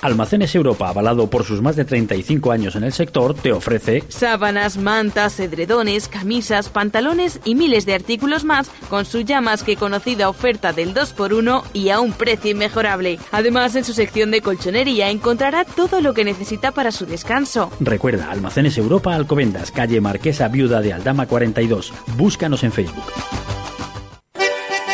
Almacenes Europa, avalado por sus más de 35 años en el sector, te ofrece sábanas, mantas, edredones, camisas, pantalones y miles de artículos más con su ya más que conocida oferta del 2x1 y a un precio inmejorable. Además, en su sección de colchonería encontrará todo lo que necesita para su descanso. Recuerda, Almacenes Europa Alcobendas, calle Marquesa Viuda de Aldama 42. Búscanos en Facebook.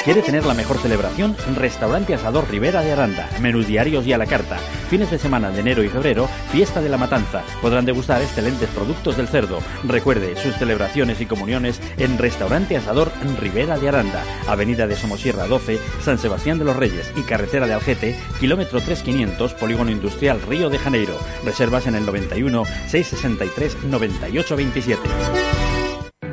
¿Quiere tener la mejor celebración? Restaurante Asador Rivera de Aranda. Menús diarios y a la carta. Fines de semana de enero y febrero, fiesta de la matanza. Podrán degustar excelentes productos del cerdo. Recuerde sus celebraciones y comuniones en Restaurante Asador Rivera de Aranda. Avenida de Somosierra 12, San Sebastián de los Reyes y Carretera de Algete, kilómetro 3500, Polígono Industrial Río de Janeiro. Reservas en el 91 663 9827.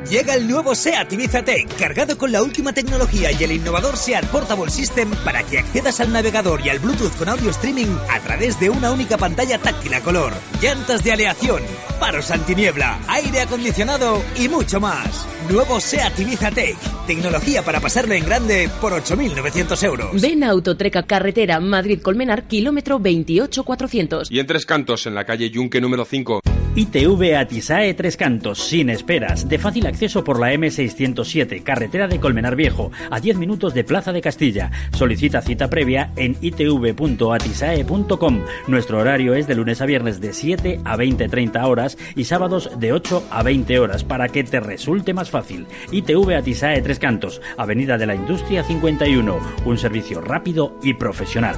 Llega el nuevo SEAT Ibiza Tech, cargado con la última tecnología y el innovador SEAT Portable System para que accedas al navegador y al Bluetooth con audio streaming a través de una única pantalla táctil a color, llantas de aleación, faros antiniebla, aire acondicionado y mucho más. Nuevo SEAT Ibiza Tech, tecnología para pasarlo en grande por 8.900 euros. Ven a Autotreca Carretera Madrid-Colmenar, kilómetro 28400. Y en Tres Cantos, en la calle Yunque número 5. ITV Atisae Tres Cantos, sin esperas, de fácil acceso por la M607, carretera de Colmenar Viejo, a 10 minutos de Plaza de Castilla. Solicita cita previa en itv.atisae.com. Nuestro horario es de lunes a viernes de 7 a 20-30 horas y sábados de 8 a 20 horas para que te resulte más fácil. ITV Atisae Tres Cantos, Avenida de la Industria 51, un servicio rápido y profesional.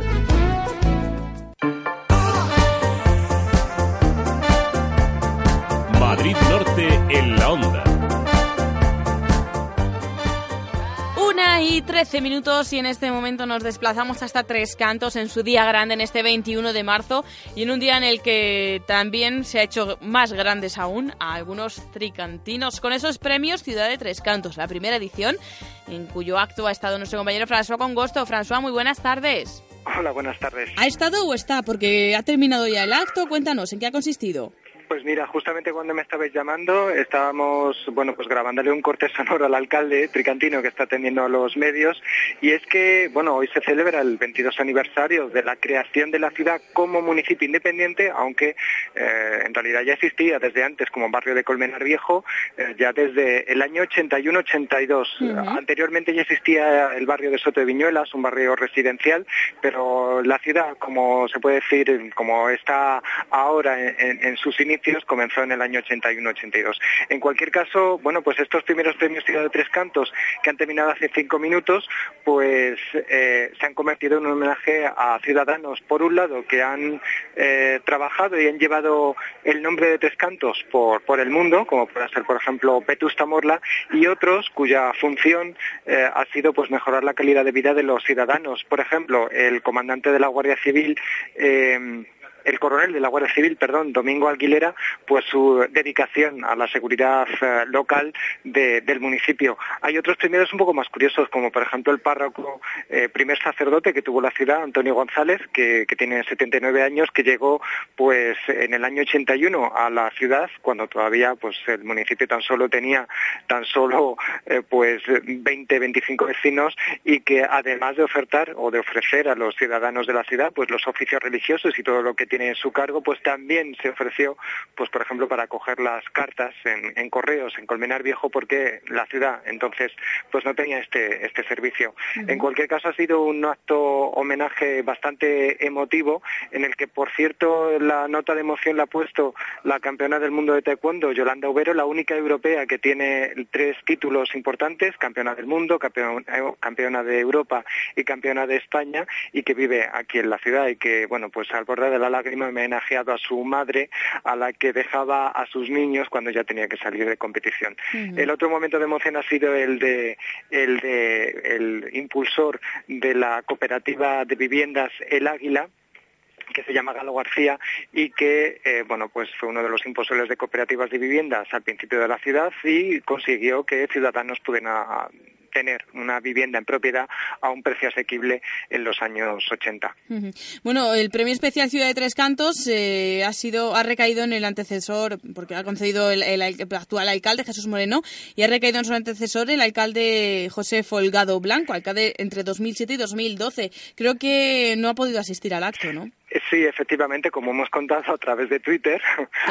Y 13 minutos y en este momento nos desplazamos hasta Tres Cantos en su día grande en este 21 de marzo y en un día en el que también se ha hecho más grandes aún a algunos tricantinos con esos premios Ciudad de Tres Cantos, la primera edición en cuyo acto ha estado nuestro compañero François Congosto. François, muy buenas tardes. Hola, buenas tardes. ¿Ha estado o está? Porque ha terminado ya el acto. Cuéntanos, ¿en qué ha consistido? Pues mira, justamente cuando me estabais llamando estábamos, bueno, pues grabándole un corte sonoro al alcalde tricantino que está atendiendo a los medios y es que, bueno, hoy se celebra el 22 aniversario de la creación de la ciudad como municipio independiente, aunque eh, en realidad ya existía desde antes como barrio de Colmenar Viejo, eh, ya desde el año 81-82. Anteriormente ya existía el barrio de Soto de Viñuelas, un barrio residencial, pero la ciudad, como se puede decir, como está ahora en, en sus inicios, comenzó en el año 81-82. En cualquier caso, bueno, pues estos primeros premios Ciudad de Tres Cantos, que han terminado hace cinco minutos, pues eh, se han convertido en un homenaje a ciudadanos, por un lado, que han eh, trabajado y han llevado el nombre de Tres Cantos por, por el mundo, como puede ser, por ejemplo, Vetusta Morla, y otros cuya función eh, ha sido pues mejorar la calidad de vida de los ciudadanos. Por ejemplo, el comandante de la Guardia Civil el coronel de la Guardia Civil, perdón, Domingo Aguilera, pues su dedicación a la seguridad eh, local del municipio. Hay otros primeros un poco más curiosos, como por ejemplo el párroco, eh, primer sacerdote que tuvo la ciudad, Antonio González, que, tiene 79 años, que llegó pues en el año 81 a la ciudad, cuando todavía pues el municipio tan solo tenía tan solo eh, pues 20, 25 vecinos y que además de ofertar o de ofrecer a los ciudadanos de la ciudad pues los oficios religiosos y todo lo que tiene en su cargo, pues también se ofreció, pues por ejemplo, para coger las cartas en, correos en Colmenar Viejo, porque la ciudad entonces pues no tenía este, este servicio. En cualquier caso ha sido un acto homenaje bastante emotivo, en el que por cierto la nota de emoción la ha puesto la campeona del mundo de taekwondo, Yolanda Ubero, la única europea que tiene tres títulos importantes, campeona del mundo, campeona de Europa y campeona de España, y que vive aquí en la ciudad y que, bueno, pues al borde de la lágrima homenajeado a su madre, a la que dejaba a sus niños cuando ya tenía que salir de competición. El otro momento de emoción ha sido el de el de el impulsor de la cooperativa de viviendas El Águila, que se llama Galo García y que eh, bueno pues fue uno de los impulsores de cooperativas de viviendas al principio de la ciudad y consiguió que ciudadanos pudieran tener una vivienda en propiedad a un precio asequible en los años 80. Bueno, el premio especial Ciudad de Tres Cantos eh, ha sido ha recaído en el antecesor, porque ha concedido el, actual alcalde Jesús Moreno y ha recaído en su antecesor el alcalde José Folgado Blanco, alcalde entre 2007 y 2012. Creo que no ha podido asistir al acto, ¿no? Sí, efectivamente, como hemos contado a través de Twitter.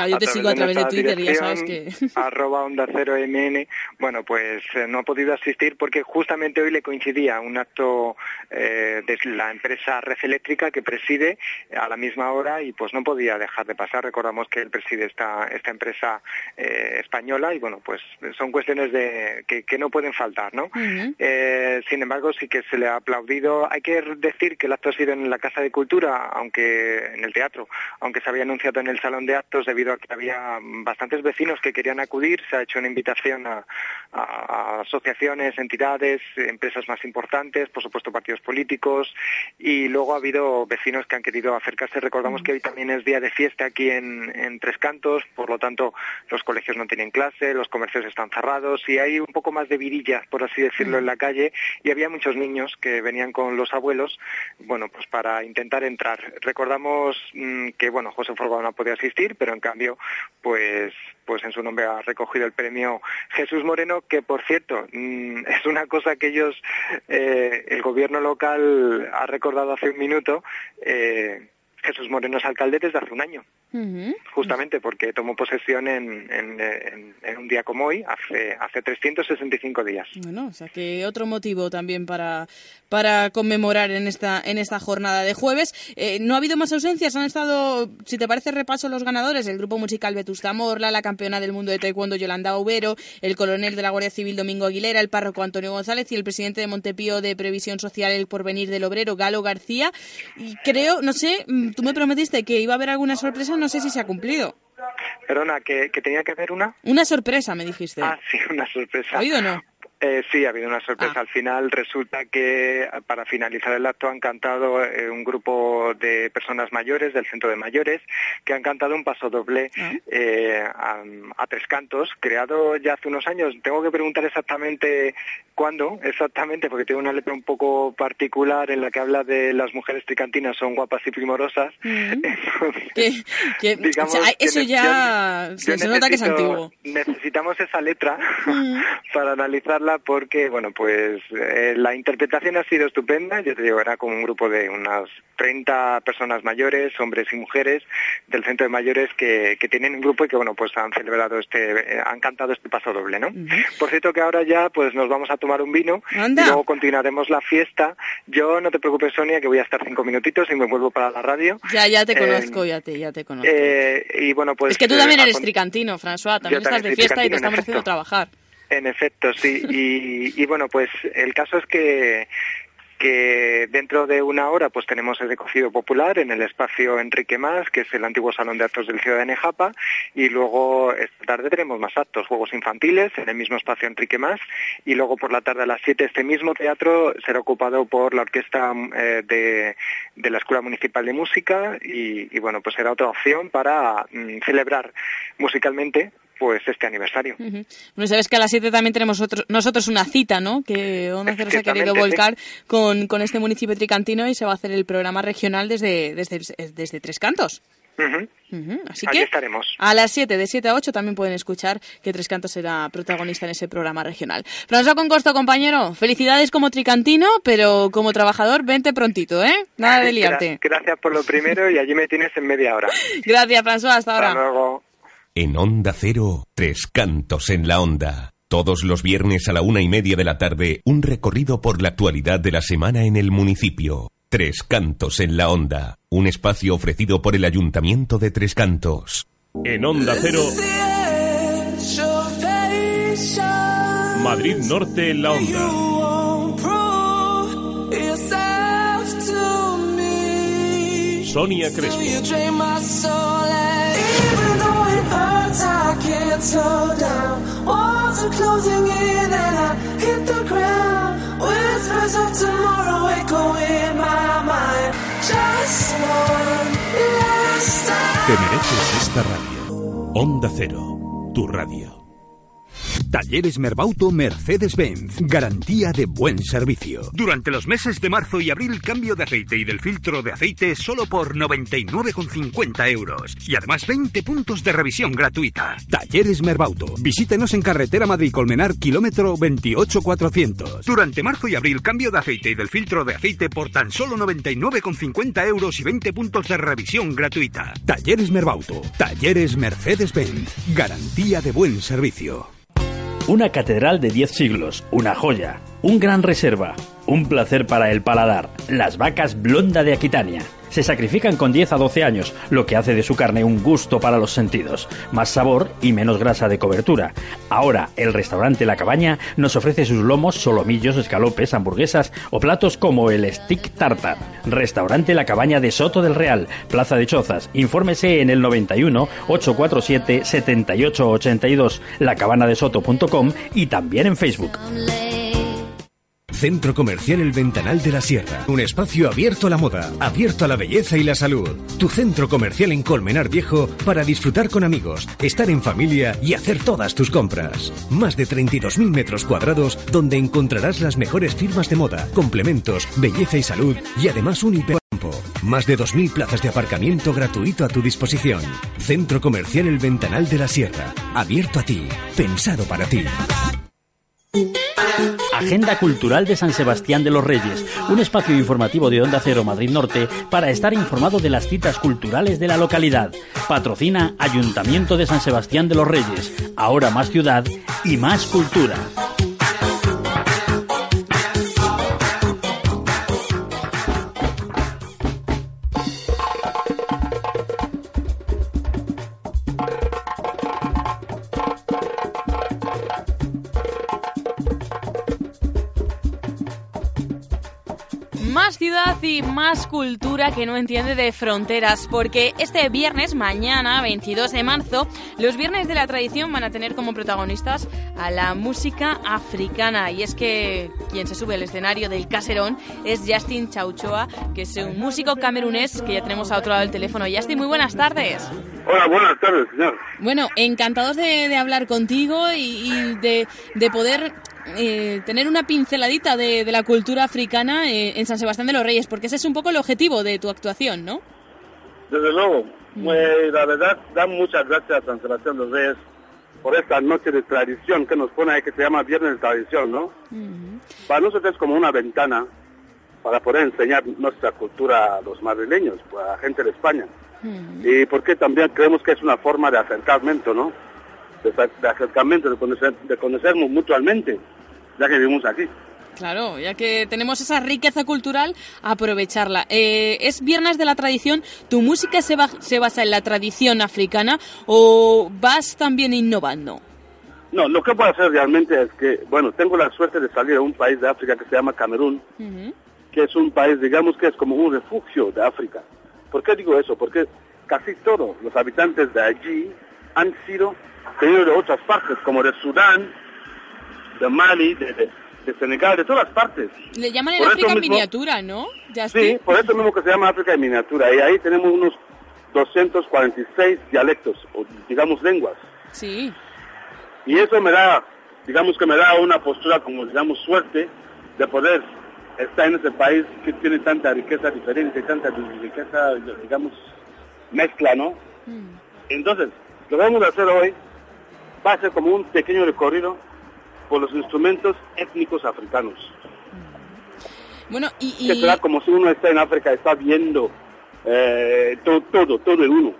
yo te sigo a través de Twitter y ya sabes que. arroba onda cero MN. Bueno, pues eh, no ha podido asistir porque justamente hoy le coincidía un acto eh, de la empresa Red Eléctrica que preside a la misma hora y pues no podía dejar de pasar. Recordamos que él preside esta, esta empresa eh, española y bueno, pues son cuestiones de que, no pueden faltar, ¿no? sin embargo, sí que se le ha aplaudido. Hay que decir que el acto ha sido en la Casa de Cultura, aunque en el teatro, aunque se había anunciado en el salón de actos debido a que había bastantes vecinos que querían acudir, se ha hecho una invitación a, asociaciones, entidades, empresas más importantes, por supuesto partidos políticos, y luego ha habido vecinos que han querido acercarse. Recordamos que hoy también es día de fiesta aquí en, Tres Cantos, por lo tanto los colegios no tienen clase, los comercios están cerrados y hay un poco más de virilla, por así decirlo, en la calle, y había muchos niños que venían con los abuelos, bueno, pues para intentar entrar. Recordamos mm, que bueno José Folgado no podía asistir, pero en cambio pues pues en su nombre ha recogido el premio Jesús Moreno, que por cierto mm, es una cosa que ellos eh, el gobierno local ha recordado hace un minuto. Eh, Jesús Moreno es alcalde desde hace un año, justamente porque tomó posesión en, un día como hoy, hace, hace 365 días. Bueno, o sea que otro motivo también para, para conmemorar en esta, en esta jornada de jueves. Eh, no ha habido más ausencias, han estado, si te parece, repaso los ganadores, el grupo musical Vetusta Morla, la campeona del mundo de taekwondo Yolanda Ubero, el coronel de la Guardia Civil Domingo Aguilera, el párroco Antonio González y el presidente de Montepío de Previsión Social El Porvenir del Obrero, Galo García. Y creo, no sé, mm, tú me prometiste que iba a haber alguna sorpresa, no sé si se ha cumplido. Perdona, que, que tenía que haber una. Una sorpresa, me dijiste. Ah, sí, una sorpresa. ¿Oído o no? Eh, sí, ha habido una sorpresa. Ah. Al final resulta que para finalizar el acto han cantado eh, un grupo de personas mayores del centro de mayores que han cantado un paso doble ah. eh, a, tres cantos, creado ya hace unos años. Tengo que preguntar exactamente cuándo, exactamente, porque tiene una letra un poco particular en la que habla de las mujeres tricantinas son guapas y primorosas. Mm. eso ya se, nota que es antiguo. Necesitamos esa letra mm. para analizarla porque, bueno, pues eh, la interpretación ha sido estupenda. Yo te digo, era como un grupo de unas 30 personas mayores, hombres y mujeres, del centro de mayores que, que tienen un grupo y que, bueno, pues han celebrado este, eh, han cantado este paso doble, ¿no? Por cierto que ahora ya, pues nos vamos a tomar un vino y luego continuaremos la fiesta. Yo, no te preocupes, Sonia, que voy a estar cinco minutitos y me vuelvo para la radio. Ya, ya te conozco, ya te, ya te conozco. Eh, y bueno, pues... Es que tú también eres tricantino, François, también estás de fiesta y te estamos haciendo trabajar. En efecto, sí. Y, bueno, pues el caso es que que dentro de una hora pues tenemos el cocido popular en el espacio Enrique Más, que es el antiguo salón de actos del Ciudad de Nejapa, y luego esta tarde tenemos más actos, juegos infantiles en el mismo espacio Enrique Más, y luego por la tarde a las 7 este mismo teatro será ocupado por la orquesta eh, de, la Escuela Municipal de Música, y, bueno, pues será otra opción para mm, celebrar musicalmente pues este aniversario. Bueno, sabes que a las 7 también tenemos nosotros una cita, ¿no? Que Onda Cero se ha querido volcar con, con este municipio tricantino y se va a hacer el programa regional desde, desde, desde Tres Cantos. Así que estaremos. a las 7, de 7 a 8 también pueden escuchar que Tres Cantos será protagonista en ese programa regional. François Concosto, compañero, felicidades como tricantino, pero como trabajador, vente prontito, ¿eh? Nada de liarte. Gracias por lo primero y allí me tienes en media hora. Gracias, François, hasta ahora. Hasta luego. En Onda Cero, Tres Cantos en la Onda. Todos los viernes a la una y media de la tarde, un recorrido por la actualidad de la semana en el municipio. Tres Cantos en la Onda. Un espacio ofrecido por el Ayuntamiento de Tres Cantos. En Onda Cero. Madrid Norte en la Onda. Sonia Crespo. Te mereces esta radio. Onda Cero, tu radio. Talleres Merbauto Mercedes-Benz. Garantía de buen servicio. Durante los meses de marzo y abril, cambio de aceite y del filtro de aceite solo por 99,50 euros. Y además 20 puntos de revisión gratuita. Talleres Merbauto. Visítenos en carretera Madrid-Colmenar, kilómetro 28400. Durante marzo y abril, cambio de aceite y del filtro de aceite por tan solo 99,50 euros y 20 puntos de revisión gratuita. Talleres Merbauto. Talleres Mercedes-Benz. Garantía de buen servicio. Una catedral de 10 siglos, una joya, un gran reserva, un placer para el paladar, las vacas blonda de Aquitania se sacrifican con 10 a 12 años, lo que hace de su carne un gusto para los sentidos, más sabor y menos grasa de cobertura. Ahora, el restaurante La Cabaña nos ofrece sus lomos, solomillos, escalopes, hamburguesas o platos como el stick tartar. Restaurante La Cabaña de Soto del Real, Plaza de Chozas. Infórmese en el 91 847 7882, lacabanadesoto.com y también en Facebook. Centro Comercial El Ventanal de la Sierra. Un espacio abierto a la moda, abierto a la belleza y la salud. Tu centro comercial en Colmenar Viejo para disfrutar con amigos, estar en familia y hacer todas tus compras. Más de 32.000 metros cuadrados donde encontrarás las mejores firmas de moda, complementos, belleza y salud y además un hipercampo. Más de 2.000 plazas de aparcamiento gratuito a tu disposición. Centro Comercial El Ventanal de la Sierra. Abierto a ti. Pensado para ti. Agenda Cultural de San Sebastián de los Reyes, un espacio informativo de Onda Cero Madrid Norte para estar informado de las citas culturales de la localidad. Patrocina Ayuntamiento de San Sebastián de los Reyes, ahora más ciudad y más cultura. Y más cultura que no entiende de fronteras, porque este viernes, mañana, 22 de marzo, los viernes de la tradición van a tener como protagonistas a la música africana. Y es que quien se sube al escenario del caserón es Justin Chauchoa, que es un músico camerunés que ya tenemos a otro lado del teléfono. Justin, muy buenas tardes. Hola, buenas tardes, señor. Bueno, encantados de, hablar contigo y, de, de poder eh, tener una pinceladita de, la cultura africana eh, en San Sebastián de los Reyes, porque ese es un poco el objetivo de tu actuación, ¿no? Desde luego. Mm. Pues, la verdad, dan muchas gracias a San Sebastián de los Reyes por esta noche de tradición que nos pone ahí, que se llama Viernes de Tradición, ¿no? Mm. Para nosotros es como una ventana para poder enseñar nuestra cultura a los madrileños, a la gente de España. Mm. Y porque también creemos que es una forma de acercamiento, ¿no? De, acercamiento, de, conocer, de conocernos mutuamente, ya que vivimos aquí. Claro, ya que tenemos esa riqueza cultural, aprovecharla. Eh, ¿Es Viernes de la Tradición? ¿Tu música se, se basa en la tradición africana o vas también innovando? No, lo que puedo hacer realmente es que, bueno, tengo la suerte de salir a un país de África que se llama Camerún que es un país, digamos que es como un refugio de África. ¿Por qué digo eso? Porque casi todos los habitantes de allí han sido venidos de otras partes, como de Sudán, de Mali, de, Senegal, de todas partes. Le llaman el África miniatura, ¿no? sí, por eso mismo que se llama África en miniatura. Y ahí tenemos unos 246 dialectos, o digamos lenguas. Sí. Y eso me da, digamos que me da una postura como, digamos, suerte de poder estar en ese país que tiene tanta riqueza diferente, tanta riqueza, digamos, mezcla, ¿no? Mm. Entonces, lo que vamos a hacer hoy va a ser como un pequeño recorrido por los instrumentos étnicos africanos. Bueno, y, Que será como si uno está en África, está viendo eh, todo, todo, todo el uno.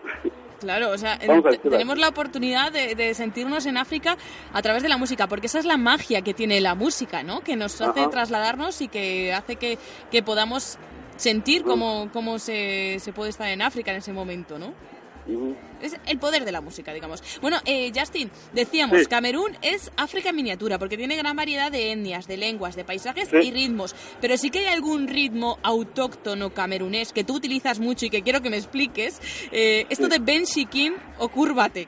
Claro, o sea, tenemos la oportunidad de, sentirnos en África a través de la música, porque esa es la magia que tiene la música, ¿no? Que nos hace trasladarnos y que hace que, podamos sentir cómo, cómo se, se puede estar en África en ese momento, ¿no? Es el poder de la música, digamos. Bueno, eh, Justin, decíamos, Camerún es África en miniatura, porque tiene gran variedad de etnias, de lenguas, de paisajes y ritmos. Pero sí que hay algún ritmo autóctono camerunés que tú utilizas mucho y que quiero que me expliques. Eh, esto de Ben Shikim o Kurbate.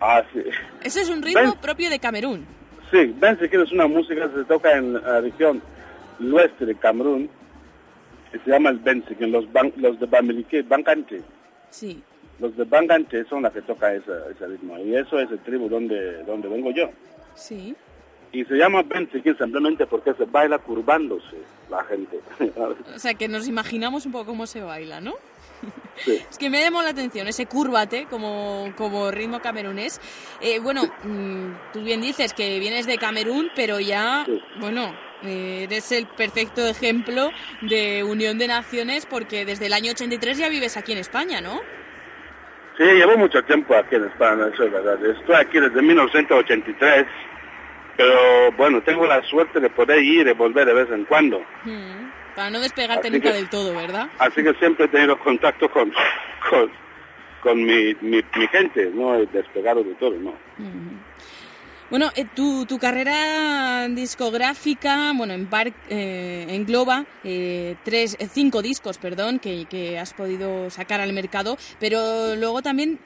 Ah, sí. Ese es un ritmo propio de Camerún. Sí, Ben Shikim es una música que se toca en la región oeste de Camerún, que se llama el Ben Shikim, los, los de Bamileke, Bancante. Sí los de Bangante son las que tocan ese, ese, ritmo. Y eso es el tribu donde, donde vengo yo. Sí. Y se llama Benzikin simplemente porque se baila curvándose la gente. o sea, que nos imaginamos un poco cómo se baila, ¿no? Sí. Es que me llamó la atención ese curvate como, como ritmo camerunés. Eh, bueno, mm, tú bien dices que vienes de Camerún, pero ya, bueno, eh, eres el perfecto ejemplo de unión de naciones porque desde el año 83 ya vives aquí en España, ¿no? Sí, llevo mucho tiempo aquí en España, eso es verdad. Estoy aquí desde 1983, pero bueno, tengo la suerte de poder ir y volver de vez en cuando. Hmm, para no despegarte nunca del todo, ¿verdad? Así que siempre he tenido contacto con, con, mi, mi, gente, no he despegado de todo, ¿no? Hmm. Bueno, eh, tu, tu, carrera discográfica, bueno, en eh, engloba eh, tres, eh, cinco discos, perdón, que, que, has podido sacar al mercado, pero luego también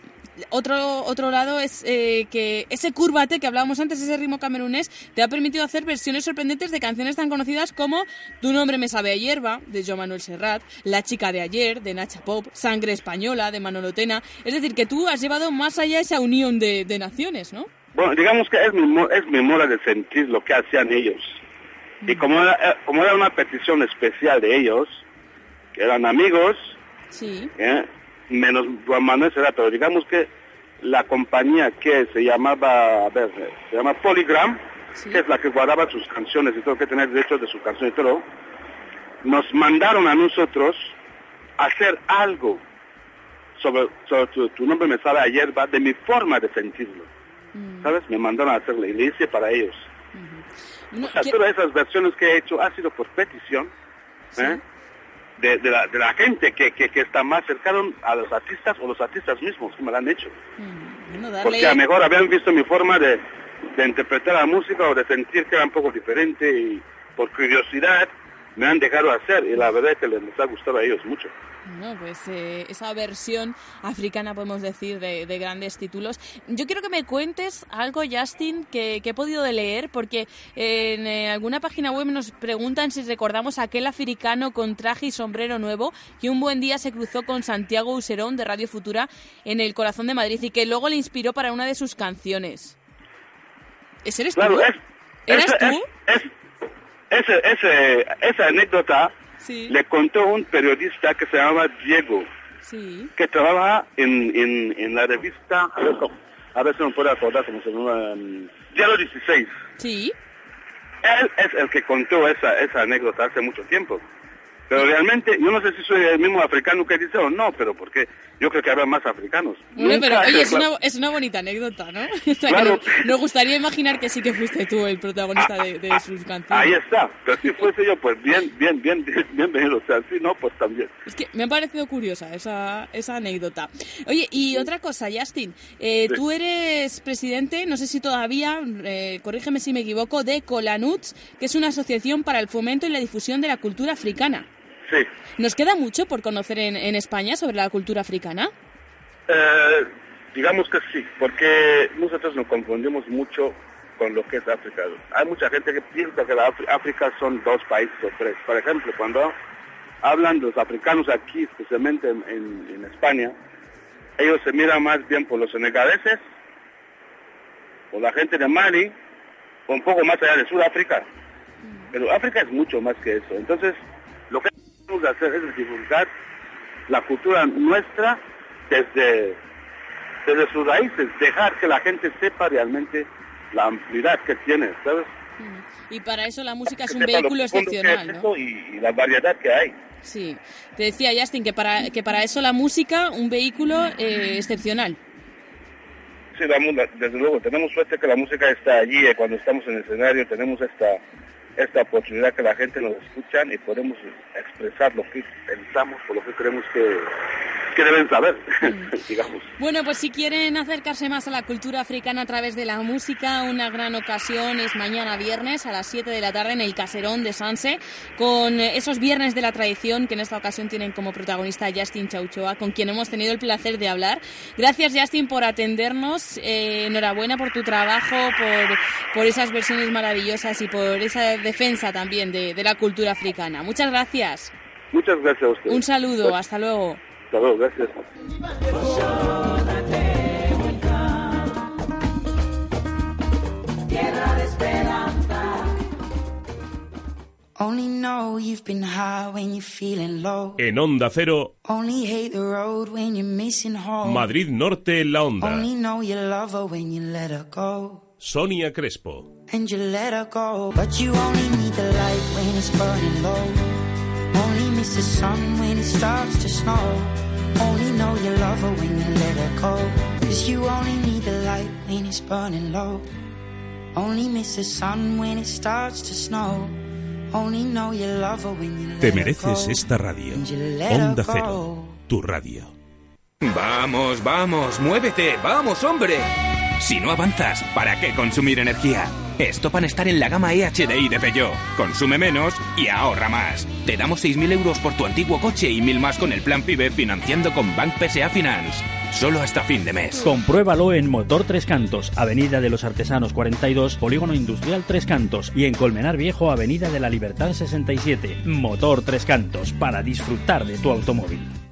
otro otro lado es que ese curvate que hablábamos antes, ese ritmo camerunés, te ha permitido hacer versiones sorprendentes de canciones tan conocidas como Tu nombre me sabe a hierba, de Joan Manuel Serrat, La chica de ayer, de Nacha Pop, Sangre española, de Manolo Tena. Es decir, que tú has llevado más allá esa unión de, de naciones, ¿no? Bueno, digamos que es mi, es mi moda de sentir lo que hacían ellos. Y como era, eh, como era una petición especial de ellos, que eran amigos, sí. ¿eh? menos Juan Manuel será, pero digamos que la compañía que se llamaba, a ver, se llama Polygram, que es la que guardaba sus canciones y todo, que tenía derecho de sus canciones y todo, nos mandaron a nosotros hacer algo sobre, tu, nombre me sabe ayer, va de mi forma de sentirlo. Mm. ¿Sabes? Me mandaron a hacerle y le hice para ellos. todas esas versiones que he hecho ha sido por petición ¿eh? de, la, de, la, gente que, que, está más cercano a los artistas o los artistas mismos que me lo han hecho. Mm. Porque a lo mejor habían visto mi forma de, de interpretar la música o de sentir que era un poco diferente y por curiosidad me han dejado hacer y la verdad es que les, ha gustado a ellos mucho. No, pues eh, esa versión africana, podemos decir, de, grandes títulos. Yo quiero que me cuentes algo, Justin, que, he podido leer, porque en eh, alguna página web nos preguntan si recordamos aquel africano con traje y sombrero nuevo que un buen día se cruzó con Santiago Userón de Radio Futura en el corazón de Madrid y que luego le inspiró para una de sus canciones. ¿Ese eres tú? ¿Eres tú? ese, ese, esa anécdota le contó un periodista que se llama Diego, que trabaja en, en, en, la revista, a ver, si me puedo acordar cómo se llama, Diario 16. Sí. Él es el que contó esa, esa anécdota hace mucho tiempo. Pero realmente, yo no sé si soy el mismo africano que dice o no, pero porque yo creo que habrá más africanos. Bueno, pero oye, es una, es una, bonita anécdota, ¿no? Claro. nos gustaría imaginar que sí que fuiste tú el protagonista de, de, sus canciones. Ahí está, pero si fuese yo, pues bien, bien, bien, bienvenido. O sea, si no, pues también. Es que me ha parecido curiosa esa, esa anécdota. Oye, y otra cosa, Justin, eh, tú eres presidente, no sé si todavía, eh, corrígeme si me equivoco, de Colanuts, que es una asociación para el fomento y la difusión de la cultura africana. Sí. ¿Nos queda mucho por conocer en, en España sobre la cultura africana? Eh, digamos que sí, porque nosotros nos confundimos mucho con lo que es África. Hay mucha gente que piensa que la África son dos países o tres. Por ejemplo, cuando hablan los africanos aquí, especialmente en, España, ellos se miran más bien por los senegaleses, por la gente de Mali, o un poco más allá de Sudáfrica. Pero África es mucho más que eso. Entonces, lo que que hacer es divulgar la cultura nuestra desde, desde sus raíces, dejar que la gente sepa realmente la amplitud que tiene, ¿sabes? Y para eso la música es un vehículo excepcional, ¿no? Y, la variedad que hay. Sí. Te decía Justin que para, que para eso la música, un vehículo eh, excepcional. Sí, desde luego, tenemos suerte que la música está allí, eh, cuando estamos en el escenario tenemos esta esta oportunidad que la gente nos escucha y podemos expresar lo que pensamos o lo que creemos que, que deben saber, digamos. Bueno, pues si quieren acercarse más a la cultura africana a través de la música, una gran ocasión es mañana viernes a las 7 de la tarde en el Caserón de Sanse, con esos viernes de la tradición que en esta ocasión tienen como protagonista Justin Chauchoa, con quien hemos tenido el placer de hablar. Gracias Justin por atendernos, eh, enhorabuena por tu trabajo, por, por esas versiones maravillosas y por esa defensa también de, de la cultura africana. Muchas gracias. Muchas gracias a usted. Un saludo, hasta luego. Hasta luego, gracias. En Onda Cero. Madrid Norte en la Onda. Sonia Crespo. And you let her go. But you only need the light when it's burning low. Only miss the sun when it starts to snow. Only know you love her when you let her go. Cause you only need the light when it's burning low. Only miss the sun when it starts to snow. Only know you love her when you let Te mereces esta radio. Onda Cero, tu radio. Vamos, vamos, muévete, vamos, hombre. Si no avanzas, ¿para qué consumir energía? Estopan estar en la gama EHDI de Peugeot. Consume menos y ahorra más. Te damos 6.000 euros por tu antiguo coche y mil más con el plan PIBE financiando con Bank PSA Finance. Solo hasta fin de mes. Compruébalo en Motor Tres Cantos, Avenida de los Artesanos 42, Polígono Industrial Tres Cantos y en Colmenar Viejo, Avenida de la Libertad 67. Motor Tres Cantos, para disfrutar de tu automóvil.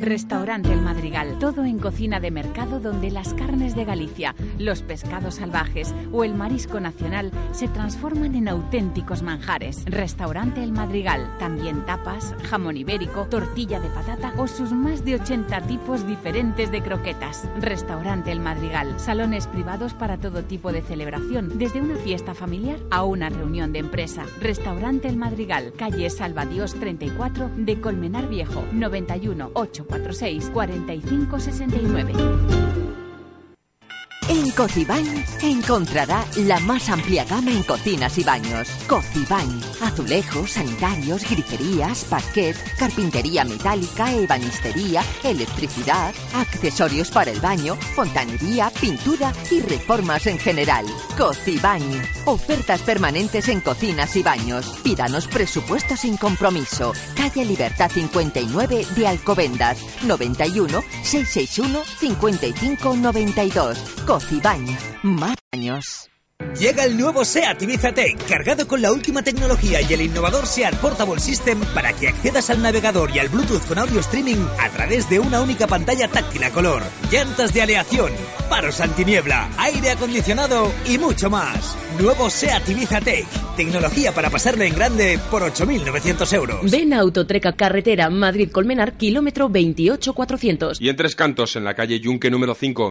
Restaurante El Madrigal. Todo en cocina de mercado donde las carnes de Galicia, los pescados salvajes o el marisco nacional se transforman en auténticos manjares. Restaurante El Madrigal. También tapas, jamón ibérico, tortilla de patata o sus más de 80 tipos diferentes de croquetas. Restaurante El Madrigal. Salones privados para todo tipo de celebración, desde una fiesta familiar a una reunión de empresa. Restaurante El Madrigal. Calle Salvadios 34 de Colmenar Viejo. 91 8 46 45 69. En Cocibañ encontrará la más amplia gama en cocinas y baños. Cocibañ, azulejos, sanitarios, griferías, parquet, carpintería metálica, ebanistería, electricidad, accesorios para el baño, fontanería, pintura y reformas en general. Cocibañ, ofertas permanentes en cocinas y baños. Pídanos presupuesto sin compromiso. Calle Libertad 59 de Alcobendas, 91 661 55 92. Cocibañ, más años. Llega el nuevo SEAT Ibiza Tech, cargado con la última tecnología y el innovador SEAT Portable System para que accedas al navegador y al Bluetooth con audio streaming a través de una única pantalla táctil a color, llantas de aleación, faros antiniebla, aire acondicionado y mucho más. Nuevo SEAT Ibiza Tech, tecnología para pasarlo en grande por 8.900 euros. Ven a Autotreca Carretera Madrid-Colmenar, kilómetro 28400. Y en Tres Cantos, en la calle Yunque número 5.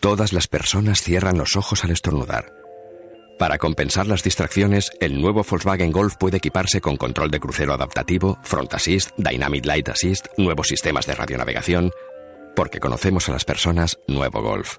Todas las personas cierran los ojos al estornudar. Para compensar las distracciones, el nuevo Volkswagen Golf puede equiparse con control de crucero adaptativo, Front Assist, Dynamic Light Assist, nuevos sistemas de radionavegación. Porque conocemos a las personas, nuevo Golf.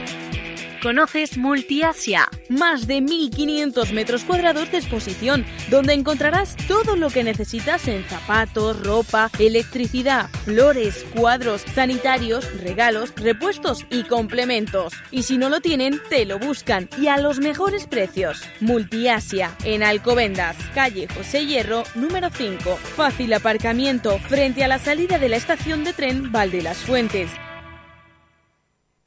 ¿Conoces Multiasia? Más de 1.500 metros cuadrados de exposición, donde encontrarás todo lo que necesitas en zapatos, ropa, electricidad, flores, cuadros, sanitarios, regalos, repuestos y complementos. Y si no lo tienen, te lo buscan y a los mejores precios. Multiasia, en Alcobendas, calle José Hierro, número 5. Fácil aparcamiento frente a la salida de la estación de tren Valde las Fuentes.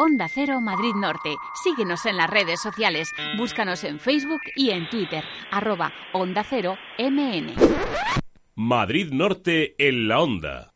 Onda Cero Madrid Norte. Síguenos en las redes sociales. Búscanos en Facebook y en Twitter. Arroba Onda Cero MN. Madrid Norte en la Onda.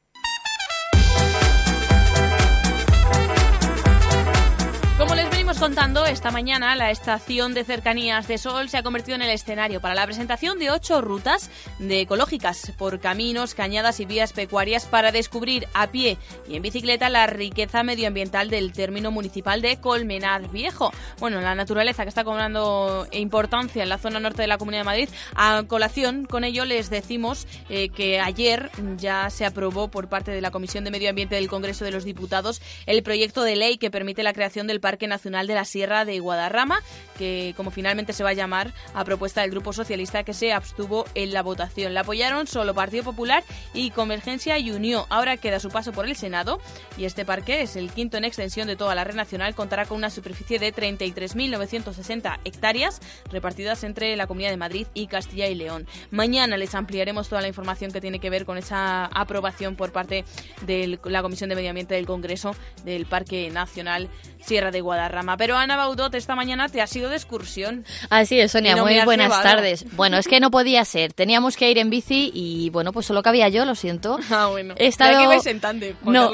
Contando, esta mañana la estación de cercanías de Sol se ha convertido en el escenario para la presentación de ocho rutas de ecológicas por caminos, cañadas y vías pecuarias para descubrir a pie y en bicicleta la riqueza medioambiental del término municipal de Colmenar Viejo. Bueno, la naturaleza que está cobrando importancia en la zona norte de la Comunidad de Madrid. A colación con ello les decimos eh, que ayer ya se aprobó por parte de la Comisión de Medio Ambiente del Congreso de los Diputados el proyecto de ley que permite la creación del Parque Nacional de de la Sierra de Guadarrama, que como finalmente se va a llamar a propuesta del Grupo Socialista que se abstuvo en la votación. La apoyaron solo Partido Popular y Convergencia y Unión. Ahora queda su paso por el Senado y este parque es el quinto en extensión de toda la red nacional. Contará con una superficie de 33.960 hectáreas repartidas entre la Comunidad de Madrid y Castilla y León. Mañana les ampliaremos toda la información que tiene que ver con esa aprobación por parte de la Comisión de Medio Ambiente del Congreso del Parque Nacional Sierra de Guadarrama. Pero Ana Baudot, esta mañana te has ido de excursión. Así es, Sonia, muy buenas tardes. Bueno, es que no podía ser. Teníamos que ir en bici y bueno, pues solo cabía yo, lo siento. Ah, bueno. He estado... en tande, no,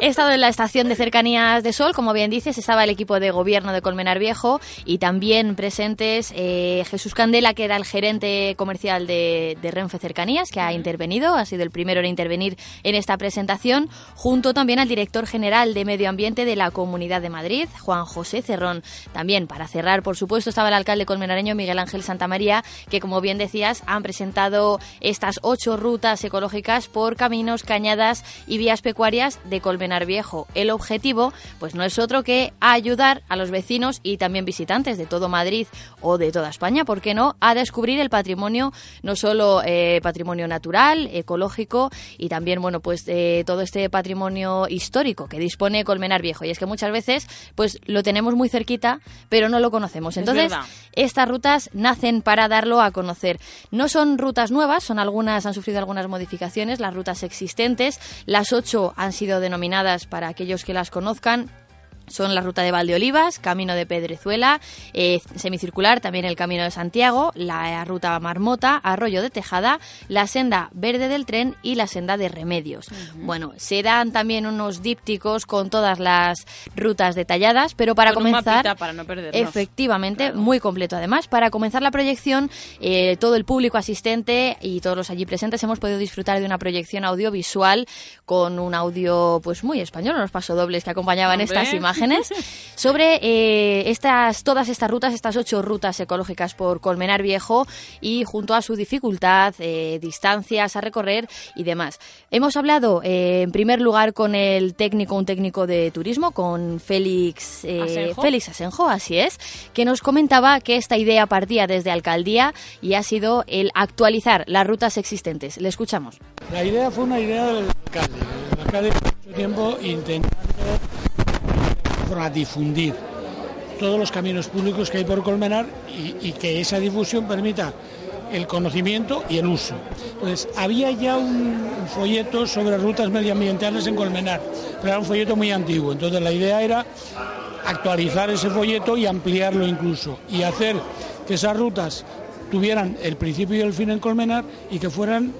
he estado en la estación de cercanías de Sol, como bien dices, estaba el equipo de gobierno de Colmenar Viejo y también presentes eh, Jesús Candela, que era el gerente comercial de, de Renfe Cercanías, que ha intervenido, ha sido el primero en intervenir en esta presentación, junto también al director general de Medio Ambiente de la Comunidad de Madrid, Juan José Cerrón. También, para cerrar, por supuesto, estaba el alcalde colmenareño Miguel Ángel Santamaría, que, como bien decías, han presentado estas ocho rutas ecológicas por caminos, cañadas y vías pecuarias de Colmenar Viejo. El objetivo, pues no es otro que ayudar a los vecinos y también visitantes de todo Madrid o de toda España, ¿por qué no?, a descubrir el patrimonio, no solo eh, patrimonio natural, ecológico y también, bueno, pues eh, todo este patrimonio histórico que dispone Colmenar Viejo. Y es que muchas veces pues lo tenemos muy cerquita, pero no lo conocemos. Entonces, estas rutas nacen para darlo a conocer. No son rutas nuevas, son algunas, han sufrido algunas modificaciones, las rutas existentes. Las ocho han sido denominadas para aquellos que las conozcan son la ruta de Valdeolivas, camino de Pedrezuela, eh, semicircular, también el camino de Santiago, la ruta Marmota, Arroyo de Tejada, la senda verde del tren y la senda de Remedios. Bueno, se dan también unos dípticos con todas las rutas detalladas, pero para comenzar, para no efectivamente, muy completo. Además, para comenzar la proyección, eh, todo el público asistente y todos los allí presentes hemos podido disfrutar de una proyección audiovisual con un audio pues muy español, unos pasodobles que acompañaban estas imágenes imágenes sobre eh, estas, todas estas rutas, estas ocho rutas ecológicas por Colmenar Viejo y junto a su dificultad, eh, distancias a recorrer y demás. Hemos hablado eh, en primer lugar con el técnico, un técnico de turismo, con Félix, ¿Asenjo? Félix Asenjo, así es, que nos comentaba que esta idea partía desde Alcaldía y ha sido el actualizar las rutas existentes. Le escuchamos. La idea fue una idea del alcalde. El alcalde mucho tiempo intentando difundir todos los caminos públicos que hay por Colmenar y, y, que esa difusión permita el conocimiento y el uso. Entonces, había ya un folleto sobre rutas medioambientales en Colmenar, pero era un folleto muy antiguo. Entonces, la idea era actualizar ese folleto y ampliarlo incluso y hacer que esas rutas tuvieran el principio y el fin en Colmenar y que fueran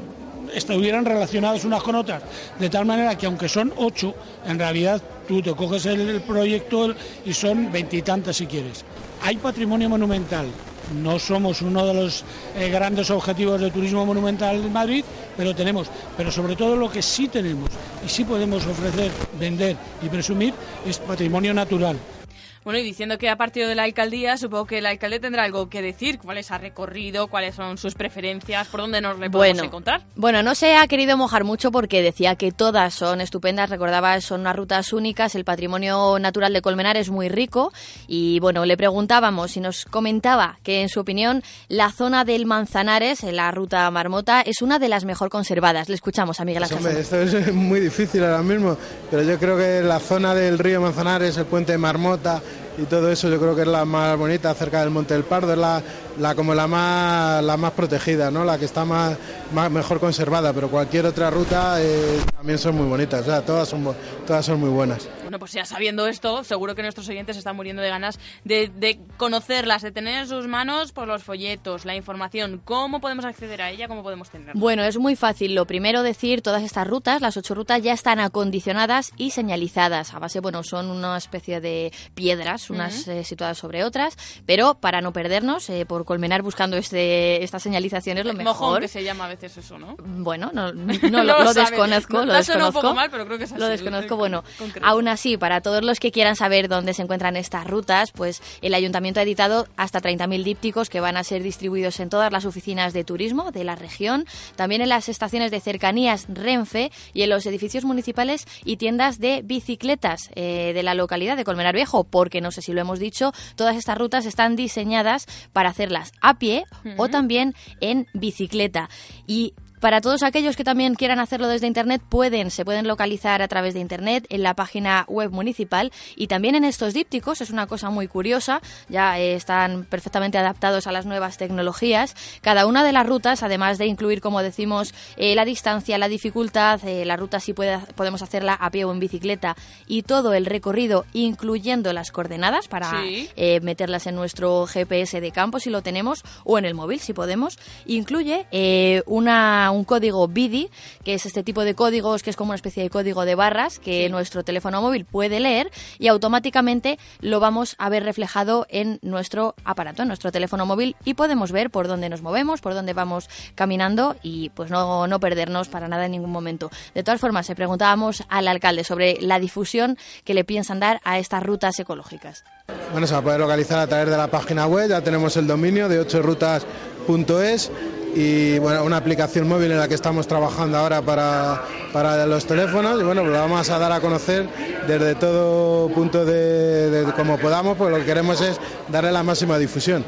estuvieran relacionadas unas con otras, de tal manera que aunque son ocho, en realidad tú te coges el, el proyecto y son veintitantas si quieres. Hay patrimonio monumental, no somos uno de los eh, grandes objetivos de turismo monumental en Madrid, pero tenemos, pero sobre todo lo que sí tenemos y sí podemos ofrecer, vender y presumir es patrimonio natural. Bueno, y diciendo que ha partido de la alcaldía, supongo que el alcalde tendrá algo que decir, cuáles ha recorrido, cuáles son sus preferencias, por dónde nos le podemos bueno, encontrar. Bueno, no se ha querido mojar mucho porque decía que todas son estupendas, recordaba, son unas rutas únicas, el patrimonio natural de Colmenar es muy rico y bueno, le preguntábamos y nos comentaba que en su opinión la zona del Manzanares, en la ruta Marmota, es una de las mejor conservadas. Le escuchamos a Miguel Ángel. Pues, hombre, esto es muy difícil ahora mismo, pero yo creo que la zona del río Manzanares, el puente de Marmota, y todo eso yo creo que es la más bonita cerca del Monte del Pardo, es la, la como la más la más protegida, ¿no? La que está más, más mejor conservada, pero cualquier otra ruta eh, también son muy bonitas, o sea, todas son todas son muy buenas. Bueno, pues ya sabiendo esto, seguro que nuestros oyentes están muriendo de ganas de, de conocerlas, de tener en sus manos por los folletos, la información, cómo podemos acceder a ella, cómo podemos tenerla. Bueno, es muy fácil. Lo primero decir, todas estas rutas, las ocho rutas ya están acondicionadas y señalizadas. A base, bueno, son una especie de piedras, unas uh -huh. eh, situadas sobre otras, pero para no perdernos, eh, por colmenar buscando este, estas señalizaciones, lo mejor. Mojón que se llama a veces eso, ¿no? Bueno, no, no, no lo, lo desconozco, no, lo desconozco. Un poco mal, pero creo que es así, lo desconozco, bueno, aún así, para todos los que quieran saber dónde se encuentran estas rutas, pues el ayuntamiento ha editado hasta 30.000 dípticos que van a ser distribuidos en todas las oficinas de turismo de la región, también en las estaciones de cercanías Renfe y en los edificios municipales y tiendas de bicicletas eh, de la localidad de Colmenar Viejo, porque no sé si lo hemos dicho, todas estas rutas están diseñadas para hacerlas a pie uh -huh. o también en bicicleta. Y para todos aquellos que también quieran hacerlo desde Internet, pueden, se pueden localizar a través de Internet en la página web municipal y también en estos dípticos, es una cosa muy curiosa, ya eh, están perfectamente adaptados a las nuevas tecnologías. Cada una de las rutas, además de incluir, como decimos, eh, la distancia, la dificultad, eh, la ruta sí puede, podemos hacerla a pie o en bicicleta y todo el recorrido, incluyendo las coordenadas para sí. meterlas en nuestro GPS de campo si lo tenemos o en el móvil si podemos, incluye una un código BIDI, que es este tipo de códigos que es como una especie de código de barras que sí. nuestro teléfono móvil puede leer y automáticamente lo vamos a ver reflejado en nuestro aparato, en nuestro teléfono móvil y podemos ver por dónde nos movemos, por dónde vamos caminando y pues no, no perdernos para nada en ningún momento. De todas formas, se preguntábamos al alcalde sobre la difusión que le piensan dar a estas rutas ecológicas. Bueno, se va a poder localizar a través de la página web, ya tenemos el dominio de 8rutas.es y bueno, una aplicación móvil en la que estamos trabajando ahora para, para los teléfonos y bueno, pues lo vamos a dar a conocer desde todo punto de, de, como podamos, pues lo que queremos es darle la máxima difusión.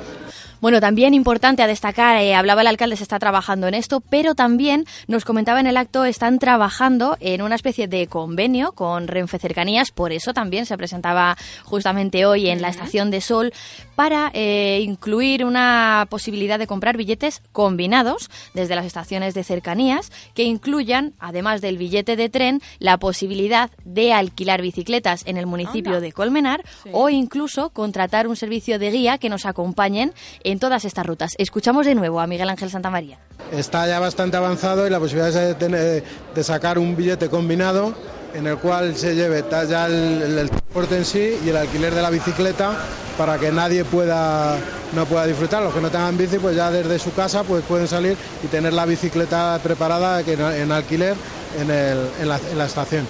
Bueno, también importante a destacar, eh, hablaba el alcalde, se está trabajando en esto, pero también nos comentaba en el acto, están trabajando en una especie de convenio con Renfe Cercanías, por eso también se presentaba justamente hoy en la Estación de Sol, para eh, incluir una posibilidad de comprar billetes combinados desde las estaciones de cercanías, que incluyan, además del billete de tren, la posibilidad de alquilar bicicletas en el municipio Anda. de Colmenar Sí. o incluso contratar un servicio de guía que nos acompañen en todas estas rutas. Escuchamos de nuevo a Miguel Ángel Santamaría. Está ya bastante avanzado y la posibilidad de, tener- de sacar un billete combinado en el cual se lleve ya el, transporte en sí y el alquiler de la bicicleta para que nadie pueda no pueda disfrutar. Los que no tengan bici, pues ya desde su casa pues pueden salir y tener la bicicleta preparada en, en alquiler en, en en la estación.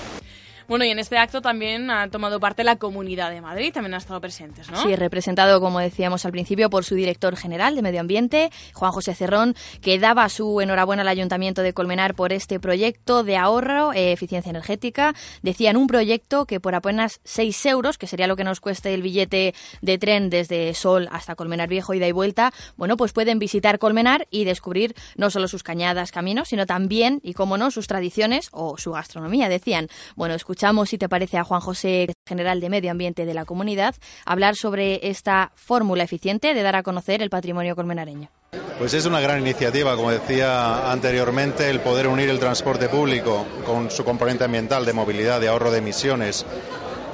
Bueno, y en este acto también ha tomado parte la Comunidad de Madrid, también ha estado presentes, ¿no? Sí, representado, como decíamos al principio, por su director general de Medio Ambiente, Juan José Cerrón, que daba su enhorabuena al Ayuntamiento de Colmenar por este proyecto de ahorro, eh, eficiencia energética. Decían un proyecto que por apenas 6 euros, que sería lo que nos cueste el billete de tren desde Sol hasta Colmenar Viejo, ida y vuelta, bueno, pues pueden visitar Colmenar y descubrir no solo sus cañadas, caminos, sino también, y cómo no, sus tradiciones o su gastronomía, decían. Bueno, escuchamos, si te parece, a Juan José, general de Medio Ambiente de la comunidad, hablar sobre esta fórmula eficiente de dar a conocer el patrimonio colmenareño. Pues es una gran iniciativa, como decía anteriormente, el poder unir el transporte público con su componente ambiental de movilidad, de ahorro de emisiones,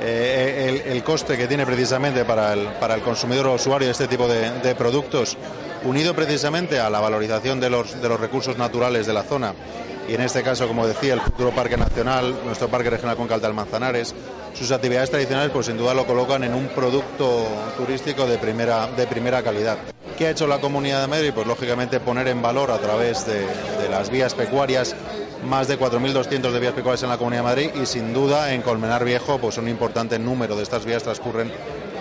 eh, el, coste que tiene precisamente para el, para el consumidor o usuario de este tipo de, productos, unido precisamente a la valorización de los, de los recursos naturales de la zona y en este caso, como decía, el futuro Parque Nacional, nuestro Parque Regional Concal de Manzanares, sus actividades tradicionales pues sin duda lo colocan en un producto turístico de primera, de primera calidad. ¿Qué ha hecho la Comunidad de Madrid? Pues lógicamente poner en valor a través de, las vías pecuarias más de 4.200 de vías pecuarias en la Comunidad de Madrid y sin duda en Colmenar Viejo pues un importante número de estas vías transcurren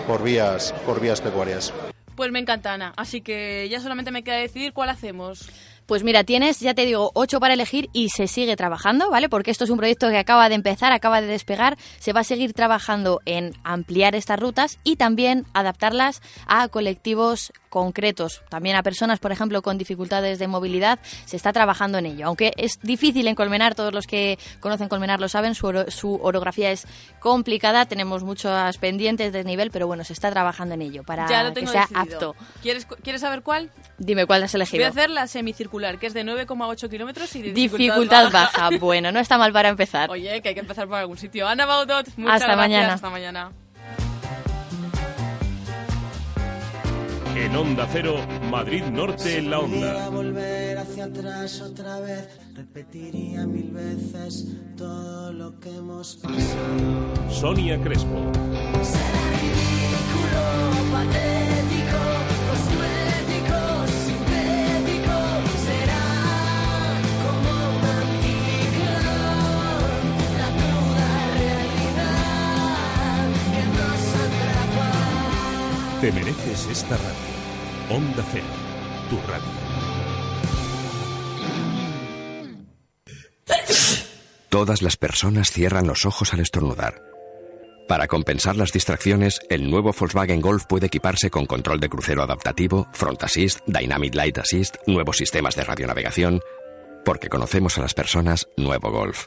por vías, por vías pecuarias. Pues me encanta Ana, así que ya solamente me queda decir cuál hacemos. Pues mira, tienes, ya te digo, ocho para elegir y se sigue trabajando, ¿vale? Porque esto es un proyecto que acaba de empezar, acaba de despegar. Se va a seguir trabajando en ampliar estas rutas y también adaptarlas a colectivos concretos, también a personas, por ejemplo, con dificultades de movilidad, se está trabajando en ello. Aunque es difícil en Colmenar, todos los que conocen Colmenar lo saben, su, su orografía es complicada, tenemos muchos pendientes de nivel, pero bueno, se está trabajando en ello para que sea apto. ¿Quieres, ¿Quieres saber cuál? Dime cuál has elegido. Voy a hacer la semicircular, que es de 9,8 kilómetros y de dificultad, baja. Bueno, no está mal para empezar. Oye, que hay que empezar por algún sitio. Ana Baudot, muchas hasta Mañana. Hasta mañana. En Onda Cero, Madrid Norte en la Onda. volver hacia atrás otra vez, repetiría mil veces todo lo que hemos pasado. Sonia Crespo. Será ridículo, patético, Te mereces esta radio. Onda Cero, tu radio. Todas las personas cierran los ojos al estornudar. Para compensar las distracciones, el nuevo Volkswagen Golf puede equiparse con control de crucero adaptativo, Front Assist, Dynamic Light Assist, nuevos sistemas de radionavegación. Porque conocemos a las personas, nuevo Golf.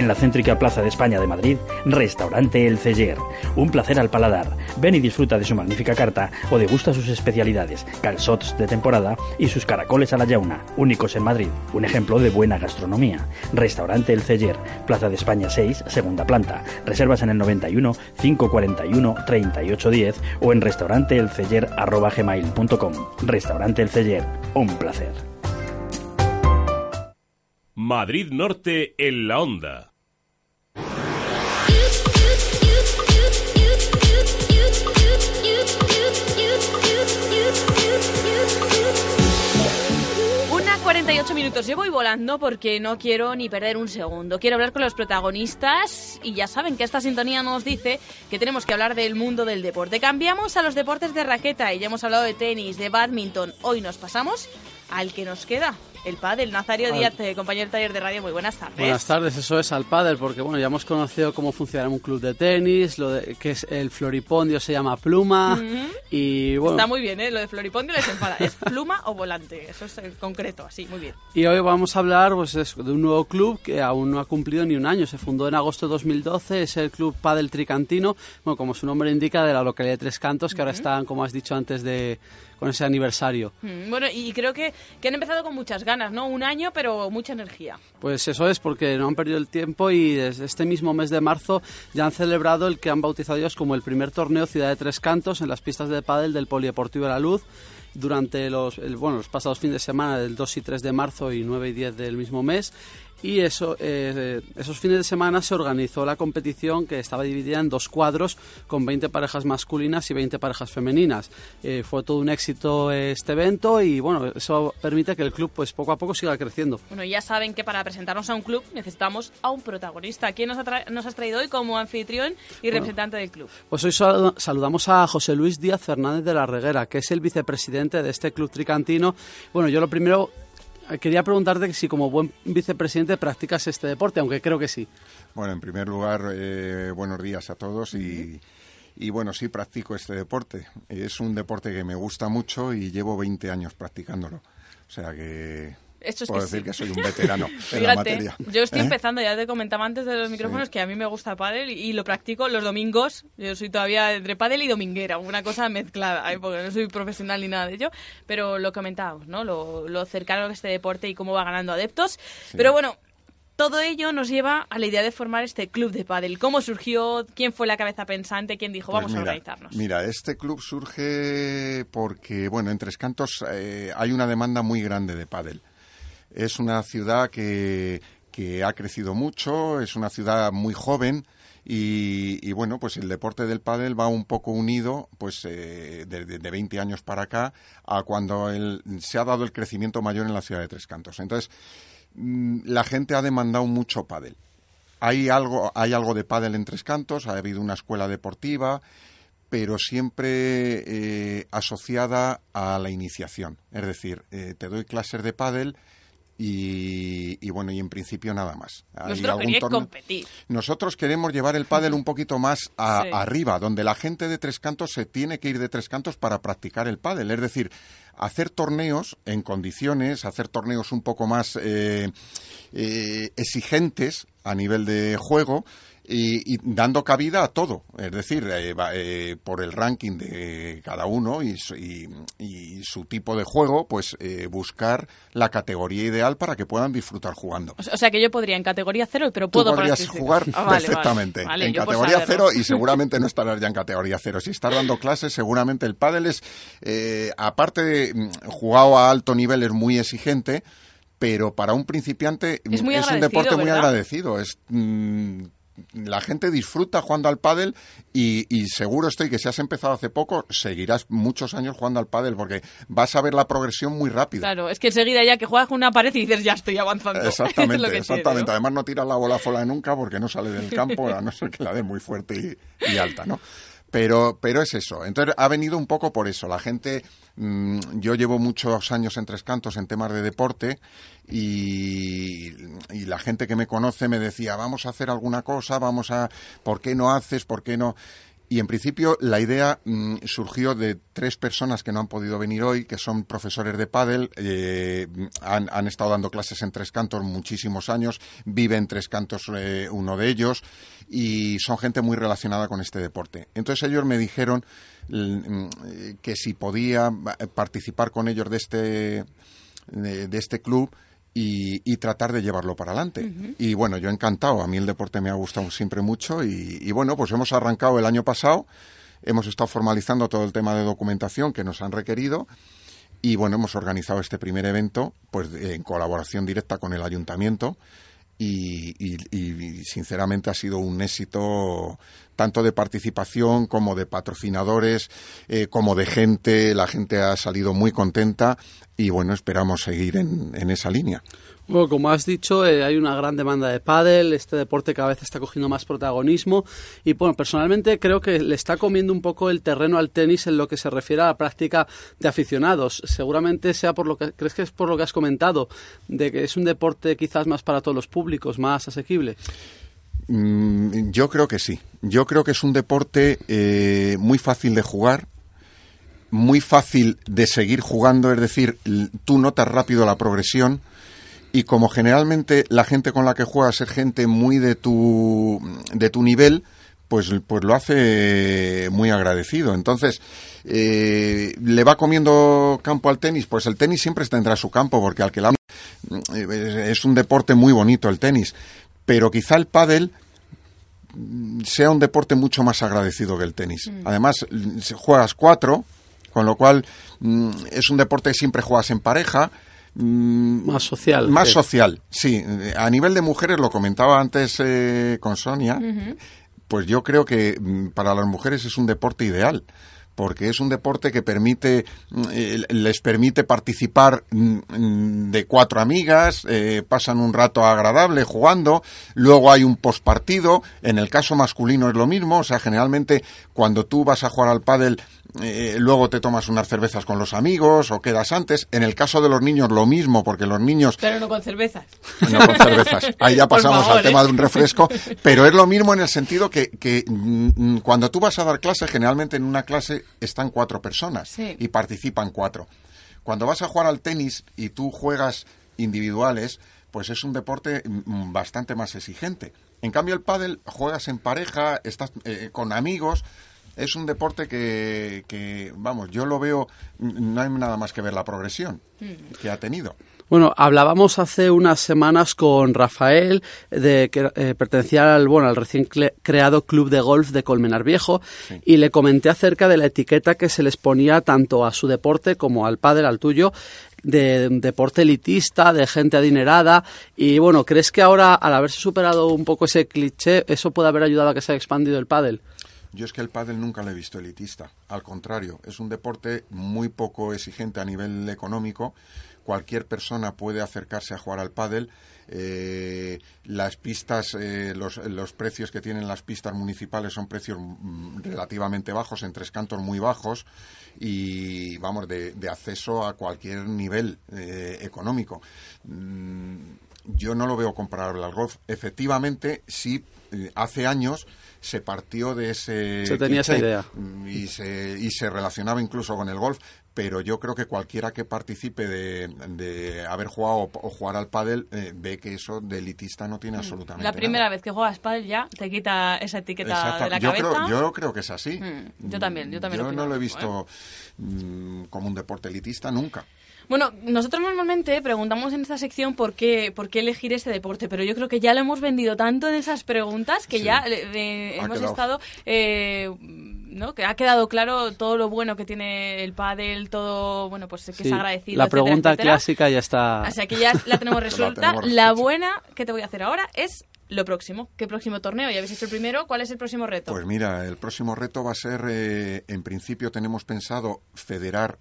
En la céntrica Plaza de España de Madrid, Restaurante El Celler. Un placer al paladar. Ven y disfruta de su magnífica carta o degusta sus especialidades, calzots de temporada y sus caracoles a la yauna, únicos en Madrid. Un ejemplo de buena gastronomía. Restaurante El Celler, Plaza de España 6, segunda planta. Reservas en el 91 541 3810 o en restauranteelceller.com. Restaurante El Celler, un placer. Madrid Norte en la onda. Una 48 minutos. Yo voy volando porque no quiero ni perder un segundo. Quiero hablar con los protagonistas y ya saben que esta sintonía nos dice que tenemos que hablar del mundo del deporte. Cambiamos a los deportes de raqueta y ya hemos hablado de tenis, de badminton. Hoy nos pasamos al que nos queda, el pádel. Nazario Díaz, eh, compañero del taller de radio, muy buenas tardes. Buenas tardes, eso es al pádel, porque bueno, ya hemos conocido cómo funciona un club de tenis, lo de, que es el floripondio se llama pluma y bueno... Está muy bien, ¿eh? Lo de floripondio les enfada. ¿Es pluma o volante? Eso es concreto, así, muy bien. Y hoy vamos a hablar pues, de un nuevo club que aún no ha cumplido ni un año. Se fundó en agosto de 2012, es el Club Padel Tricantino, bueno, como su nombre indica, de la localidad de Tres Cantos, que ahora están, como has dicho antes, de con ese aniversario. Mm, bueno, y creo que, que, han empezado con muchas ganas, ¿no? Un año, pero mucha energía. Pues eso es, porque no han perdido el tiempo y desde este mismo mes de marzo ya han celebrado el que han bautizado ellos como el primer torneo Ciudad de Tres Cantos en las pistas de pádel del Polideportivo de la Luz durante los, bueno, los pasados fines de semana del 2 y 3 de marzo y 9 y 10 del mismo mes y eso, eh, esos fines de semana se organizó la competición que estaba dividida en dos cuadros con 20 parejas masculinas y 20 parejas femeninas. Eh, fue todo un éxito este evento y bueno, eso permite que el club pues poco a poco siga creciendo. Bueno, ya saben que para presentarnos a un club necesitamos a un protagonista. ¿Quién nos, nos has traído hoy como anfitrión y representante del club? Pues hoy saludamos a José Luis Díaz Fernández de la Reguera, que es el vicepresidente de este club tricantino. Bueno, yo lo primero quería preguntarte si como buen vicepresidente practicas este deporte, aunque creo que sí. Bueno, en primer lugar, eh, buenos días a todos y, y, bueno, sí practico este deporte. Es un deporte que me gusta mucho y llevo 20 años practicándolo. O sea que Puedo decir que soy un veterano en la materia. Yo estoy ¿Eh? empezando, ya te comentaba antes de los micrófonos que a mí me gusta el pádel y, lo practico los domingos. Yo soy todavía entre pádel y dominguera, una cosa mezclada, ¿eh? porque no soy profesional ni nada de ello, pero lo comentábamos, ¿no? Lo, lo cercano que este deporte y cómo va ganando adeptos. Pero bueno, todo ello nos lleva a la idea de formar este club de pádel. ¿Cómo surgió? ¿Quién fue la cabeza pensante? ¿Quién dijo, pues vamos a organizarnos? Mira, este club surge porque, bueno, en Tres Cantos eh, hay una demanda muy grande de pádel. Es una ciudad que, que ha crecido mucho, es una ciudad muy joven. Y, bueno, pues el deporte del pádel va un poco unido, pues eh, de, de, 20 años para acá, a cuando se ha dado el crecimiento mayor en la ciudad de Tres Cantos. Entonces, mm, la gente ha demandado mucho pádel. Hay algo, hay algo de pádel en Tres Cantos, ha habido una escuela deportiva, pero siempre eh, asociada a la iniciación. Es decir, eh, te doy clases de pádel y, bueno, y en principio nada más. Nosotros queremos llevar el pádel un poquito más arriba, donde la gente de Tres Cantos se tiene que ir de Tres Cantos para practicar el pádel. Es decir, hacer torneos en condiciones, hacer torneos un poco más eh, eh, exigentes a nivel de juego y, dando cabida a todo, es decir, eh, eh, por el ranking de cada uno y, su tipo de juego, pues eh, buscar la categoría ideal para que puedan disfrutar jugando. O sea que yo podría en categoría cero, pero puedo Tú podrías jugar ah, perfectamente en categoría cero y seguramente no estarás ya en categoría cero. Si estás dando clases, seguramente el pádel es, aparte de mm, jugado a alto nivel, es muy exigente pero para un principiante es, un deporte muy agradecido. Es mm, la gente disfruta jugando al pádel y, seguro estoy que si has empezado hace poco, seguirás muchos años jugando al pádel porque vas a ver la progresión muy rápida. Claro, es que enseguida ya que juegas con una pared y dices, ya estoy avanzando. Exactamente, exactamente. Además no tiras la bola fuera nunca porque no sale del campo, a no ser que la dé muy fuerte y, y alta, ¿no? Pero, pero es eso. Entonces ha venido un poco por eso. La gente, mm, yo llevo muchos años en Tres Cantos en temas de deporte y, y, la gente que me conoce me decía, vamos a hacer alguna cosa, vamos a, ¿por qué no haces? ¿Por qué no? Y en principio la idea mm, surgió de tres personas que no han podido venir hoy, que son profesores de pádel, eh, han, estado dando clases en Tres Cantos muchísimos años, vive en Tres Cantos eh, uno de ellos, y son gente muy relacionada con este deporte. Entonces ellos me dijeron mm, que si podía participar con ellos de este, de este club, y, tratar de llevarlo para adelante. Y bueno, yo encantado, a mí el deporte me ha gustado siempre mucho y, bueno, pues hemos arrancado el año pasado, hemos estado formalizando todo el tema de documentación que nos han requerido y bueno, hemos organizado este primer evento pues en colaboración directa con el ayuntamiento y, sinceramente ha sido un éxito tanto de participación como de patrocinadores, eh, como de gente. La gente ha salido muy contenta y bueno, esperamos seguir en esa línea. Bueno, como has dicho, eh, hay una gran demanda de pádel, este deporte cada vez está cogiendo más protagonismo y bueno, personalmente creo que le está comiendo un poco el terreno al tenis en lo que se refiere a la práctica de aficionados. Seguramente sea por lo que crees que es por lo que has comentado, de que es un deporte quizás más para todos los públicos, más asequible. Mm, yo creo que sí. Yo creo que es un deporte eh, muy fácil de jugar, muy fácil de seguir jugando, es decir, tú notas rápido la progresión y como generalmente la gente con la que juegas es gente muy de tu, de tu nivel, pues, pues lo hace muy agradecido. Entonces, eh, ¿le va comiendo campo al tenis? Pues el tenis siempre tendrá su campo, porque al que la, eh, es un deporte muy bonito el tenis. Pero quizá el pádel sea un deporte mucho más agradecido que el tenis. Mm. Además, juegas cuatro, con lo cual mm, es un deporte que siempre juegas en pareja, Mm, más social. Más social, sí. A nivel de mujeres, lo comentaba antes eh, con Sonia, pues yo creo que mm, para las mujeres es un deporte ideal porque es un deporte que permite mm, eh, les permite participar de cuatro amigas, eh, pasan un rato agradable jugando, luego hay un postpartido, en el caso masculino es lo mismo, o sea, generalmente cuando tú vas a jugar al pádel eh, luego te tomas unas cervezas con los amigos o quedas antes. En el caso de los niños lo mismo, porque los niños... Pero no con cervezas. No con cervezas. Ahí ya pasamos al tema de un refresco. Pero es lo mismo en el sentido que, que mm, cuando tú vas a dar clase, generalmente en una clase están cuatro personas y participan cuatro. Cuando vas a jugar al tenis y tú juegas individuales, pues es un deporte mm, bastante más exigente. En cambio, el pádel juegas en pareja, estás eh, con amigos, es un deporte que, vamos, yo lo veo, no hay nada más que ver la progresión mm. que ha tenido. Bueno, hablábamos hace unas semanas con Rafael de que eh, pertenecía al bueno al recién creado club de golf de Colmenar Viejo y le comenté acerca de la etiqueta que se les ponía tanto a su deporte como al padre, al tuyo, de deporte elitista, de gente adinerada. Y bueno, ¿crees que ahora, al haberse superado un poco ese cliché, eso puede haber ayudado a que se haya expandido el pádel? Yo es que el pádel nunca lo he visto elitista. Al contrario, es un deporte muy poco exigente a nivel económico. Cualquier persona puede acercarse a jugar al pádel. Eh, las pistas, eh, los, los, precios que tienen las pistas municipales son precios mm, relativamente bajos, en tres cantos muy bajos y, vamos, de, acceso a cualquier nivel eh, económico. Mm, yo no lo veo comparable al golf. Efectivamente, sí, hace años se partió de ese... Se tenía esa idea. Y se, y se relacionaba incluso con el golf, pero yo creo que cualquiera que participe de, de haber jugado o, jugar al pádel eh, ve que eso de elitista no tiene mm. absolutamente La primera vez que juegas pádel ya te quita esa etiqueta de la yo cabeza. Creo, yo creo que es así. Mm, yo también, yo también. Yo no lo he visto mm, como un deporte elitista nunca. Bueno, nosotros normalmente preguntamos en esta sección por qué, por qué elegir este deporte, pero yo creo que ya lo hemos vendido tanto en esas preguntas que ya eh, hemos estado... Eh, ¿no? que ha quedado claro todo lo bueno que tiene el pádel, todo bueno pues que es agradecido. La pregunta clásica ya está. O sea que ya la tenemos resuelta. la, buena que te voy a hacer ahora es lo próximo. ¿Qué próximo torneo? Ya habéis hecho el primero. ¿Cuál es el próximo reto? Pues mira, el próximo reto va a ser, eh, en principio tenemos pensado federar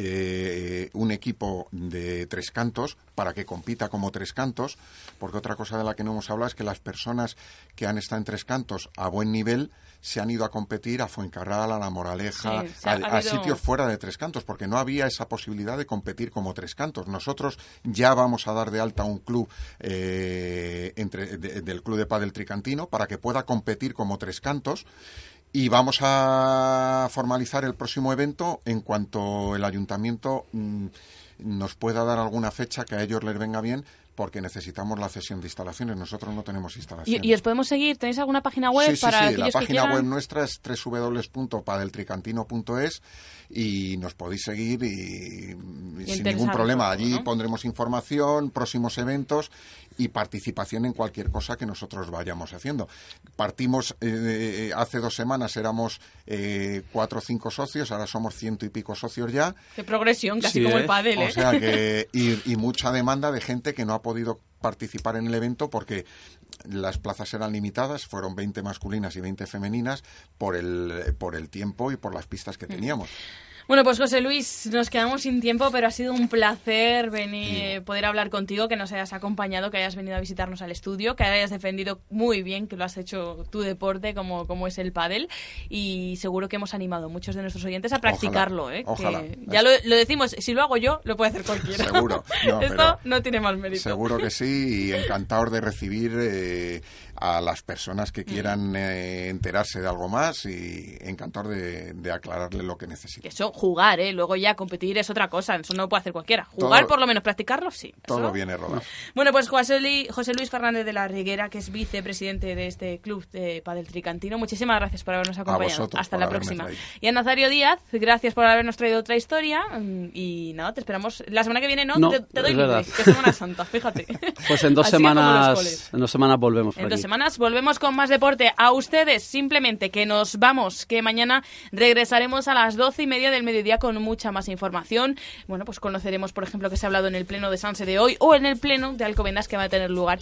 eh, un equipo de tres cantos para que compita como tres cantos, porque otra cosa de la que no hemos hablado es que las personas que han estado en tres cantos a buen nivel se han ido a competir a Fuencarral, a La Moraleja, a, sitios fuera de tres cantos, porque no había esa posibilidad de competir como tres cantos. Nosotros ya vamos a dar de alta un club eh, entre, del Club de Padel Tricantino para que pueda competir como tres cantos y vamos a formalizar el próximo evento en cuanto el ayuntamiento mm, nos pueda dar alguna fecha que a ellos les venga bien porque necesitamos la cesión de instalaciones. Nosotros no tenemos instalaciones. ¿Y, os podemos seguir? ¿Tenéis alguna página web sí, para sí, La página web nuestra es www.padeltricantino.es y nos podéis seguir y, sin ningún problema. Allí pondremos información, próximos eventos y participación en cualquier cosa que nosotros vayamos haciendo. Partimos, eh, hace dos semanas éramos eh, cuatro o cinco socios, ahora somos ciento y pico socios ya. Qué progresión, casi como el pádel, ¿eh? O sea que, y, y mucha demanda de gente que no ha podido participar en el evento porque las plazas eran limitadas, fueron 20 masculinas y 20 femeninas por el, por el tiempo y por las pistas que mm. teníamos. Bueno, pues José Luis, nos quedamos sin tiempo, pero ha sido un placer venir, poder hablar contigo, que nos hayas acompañado, que hayas venido a visitarnos al estudio, que hayas defendido muy bien, que lo has hecho tu deporte como, como es el pádel y seguro que hemos animado a muchos de nuestros oyentes a practicarlo. ¿eh? ya lo, decimos, si lo hago yo, lo puede hacer cualquiera. Seguro. Esto no tiene más mérito. Seguro que sí y encantador de recibir eh, a las personas que quieran eh, enterarse de algo más y encantador de, de aclararle lo que necesiten jugar, ¿eh? Luego ya competir es otra cosa, eso no lo puede hacer cualquiera. Jugar, por lo menos, practicarlo, sí. Todo viene rodado. Bueno, pues José Luis, José Luis Fernández de la Riguera, que es vicepresidente de este club de Padel Tricantino, muchísimas gracias por habernos acompañado. Hasta la próxima. Y a Nazario Díaz, gracias por habernos traído otra historia. Mm, y nada, te esperamos. La semana que viene no, te, doy libre, que es Semana Santa, fíjate. Pues en dos semanas, en dos semanas volvemos. en dos volvemos con más deporte. A ustedes, simplemente que nos vamos, que mañana regresaremos a las doce y media del mediodía con mucha más información. Bueno, pues conoceremos, por ejemplo, que se ha hablado en el pleno de Sanse de hoy o en el pleno de Alcobendas que va a tener lugar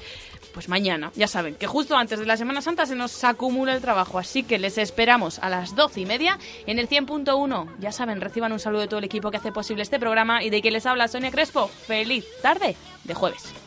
pues mañana. Ya saben que justo antes de la Semana Santa se nos acumula el trabajo, así que les esperamos a las doce y media en el 100.1. Ya saben, reciban un saludo de todo el equipo que hace posible este programa y de que les habla Sonia Crespo. Feliz tarde de jueves.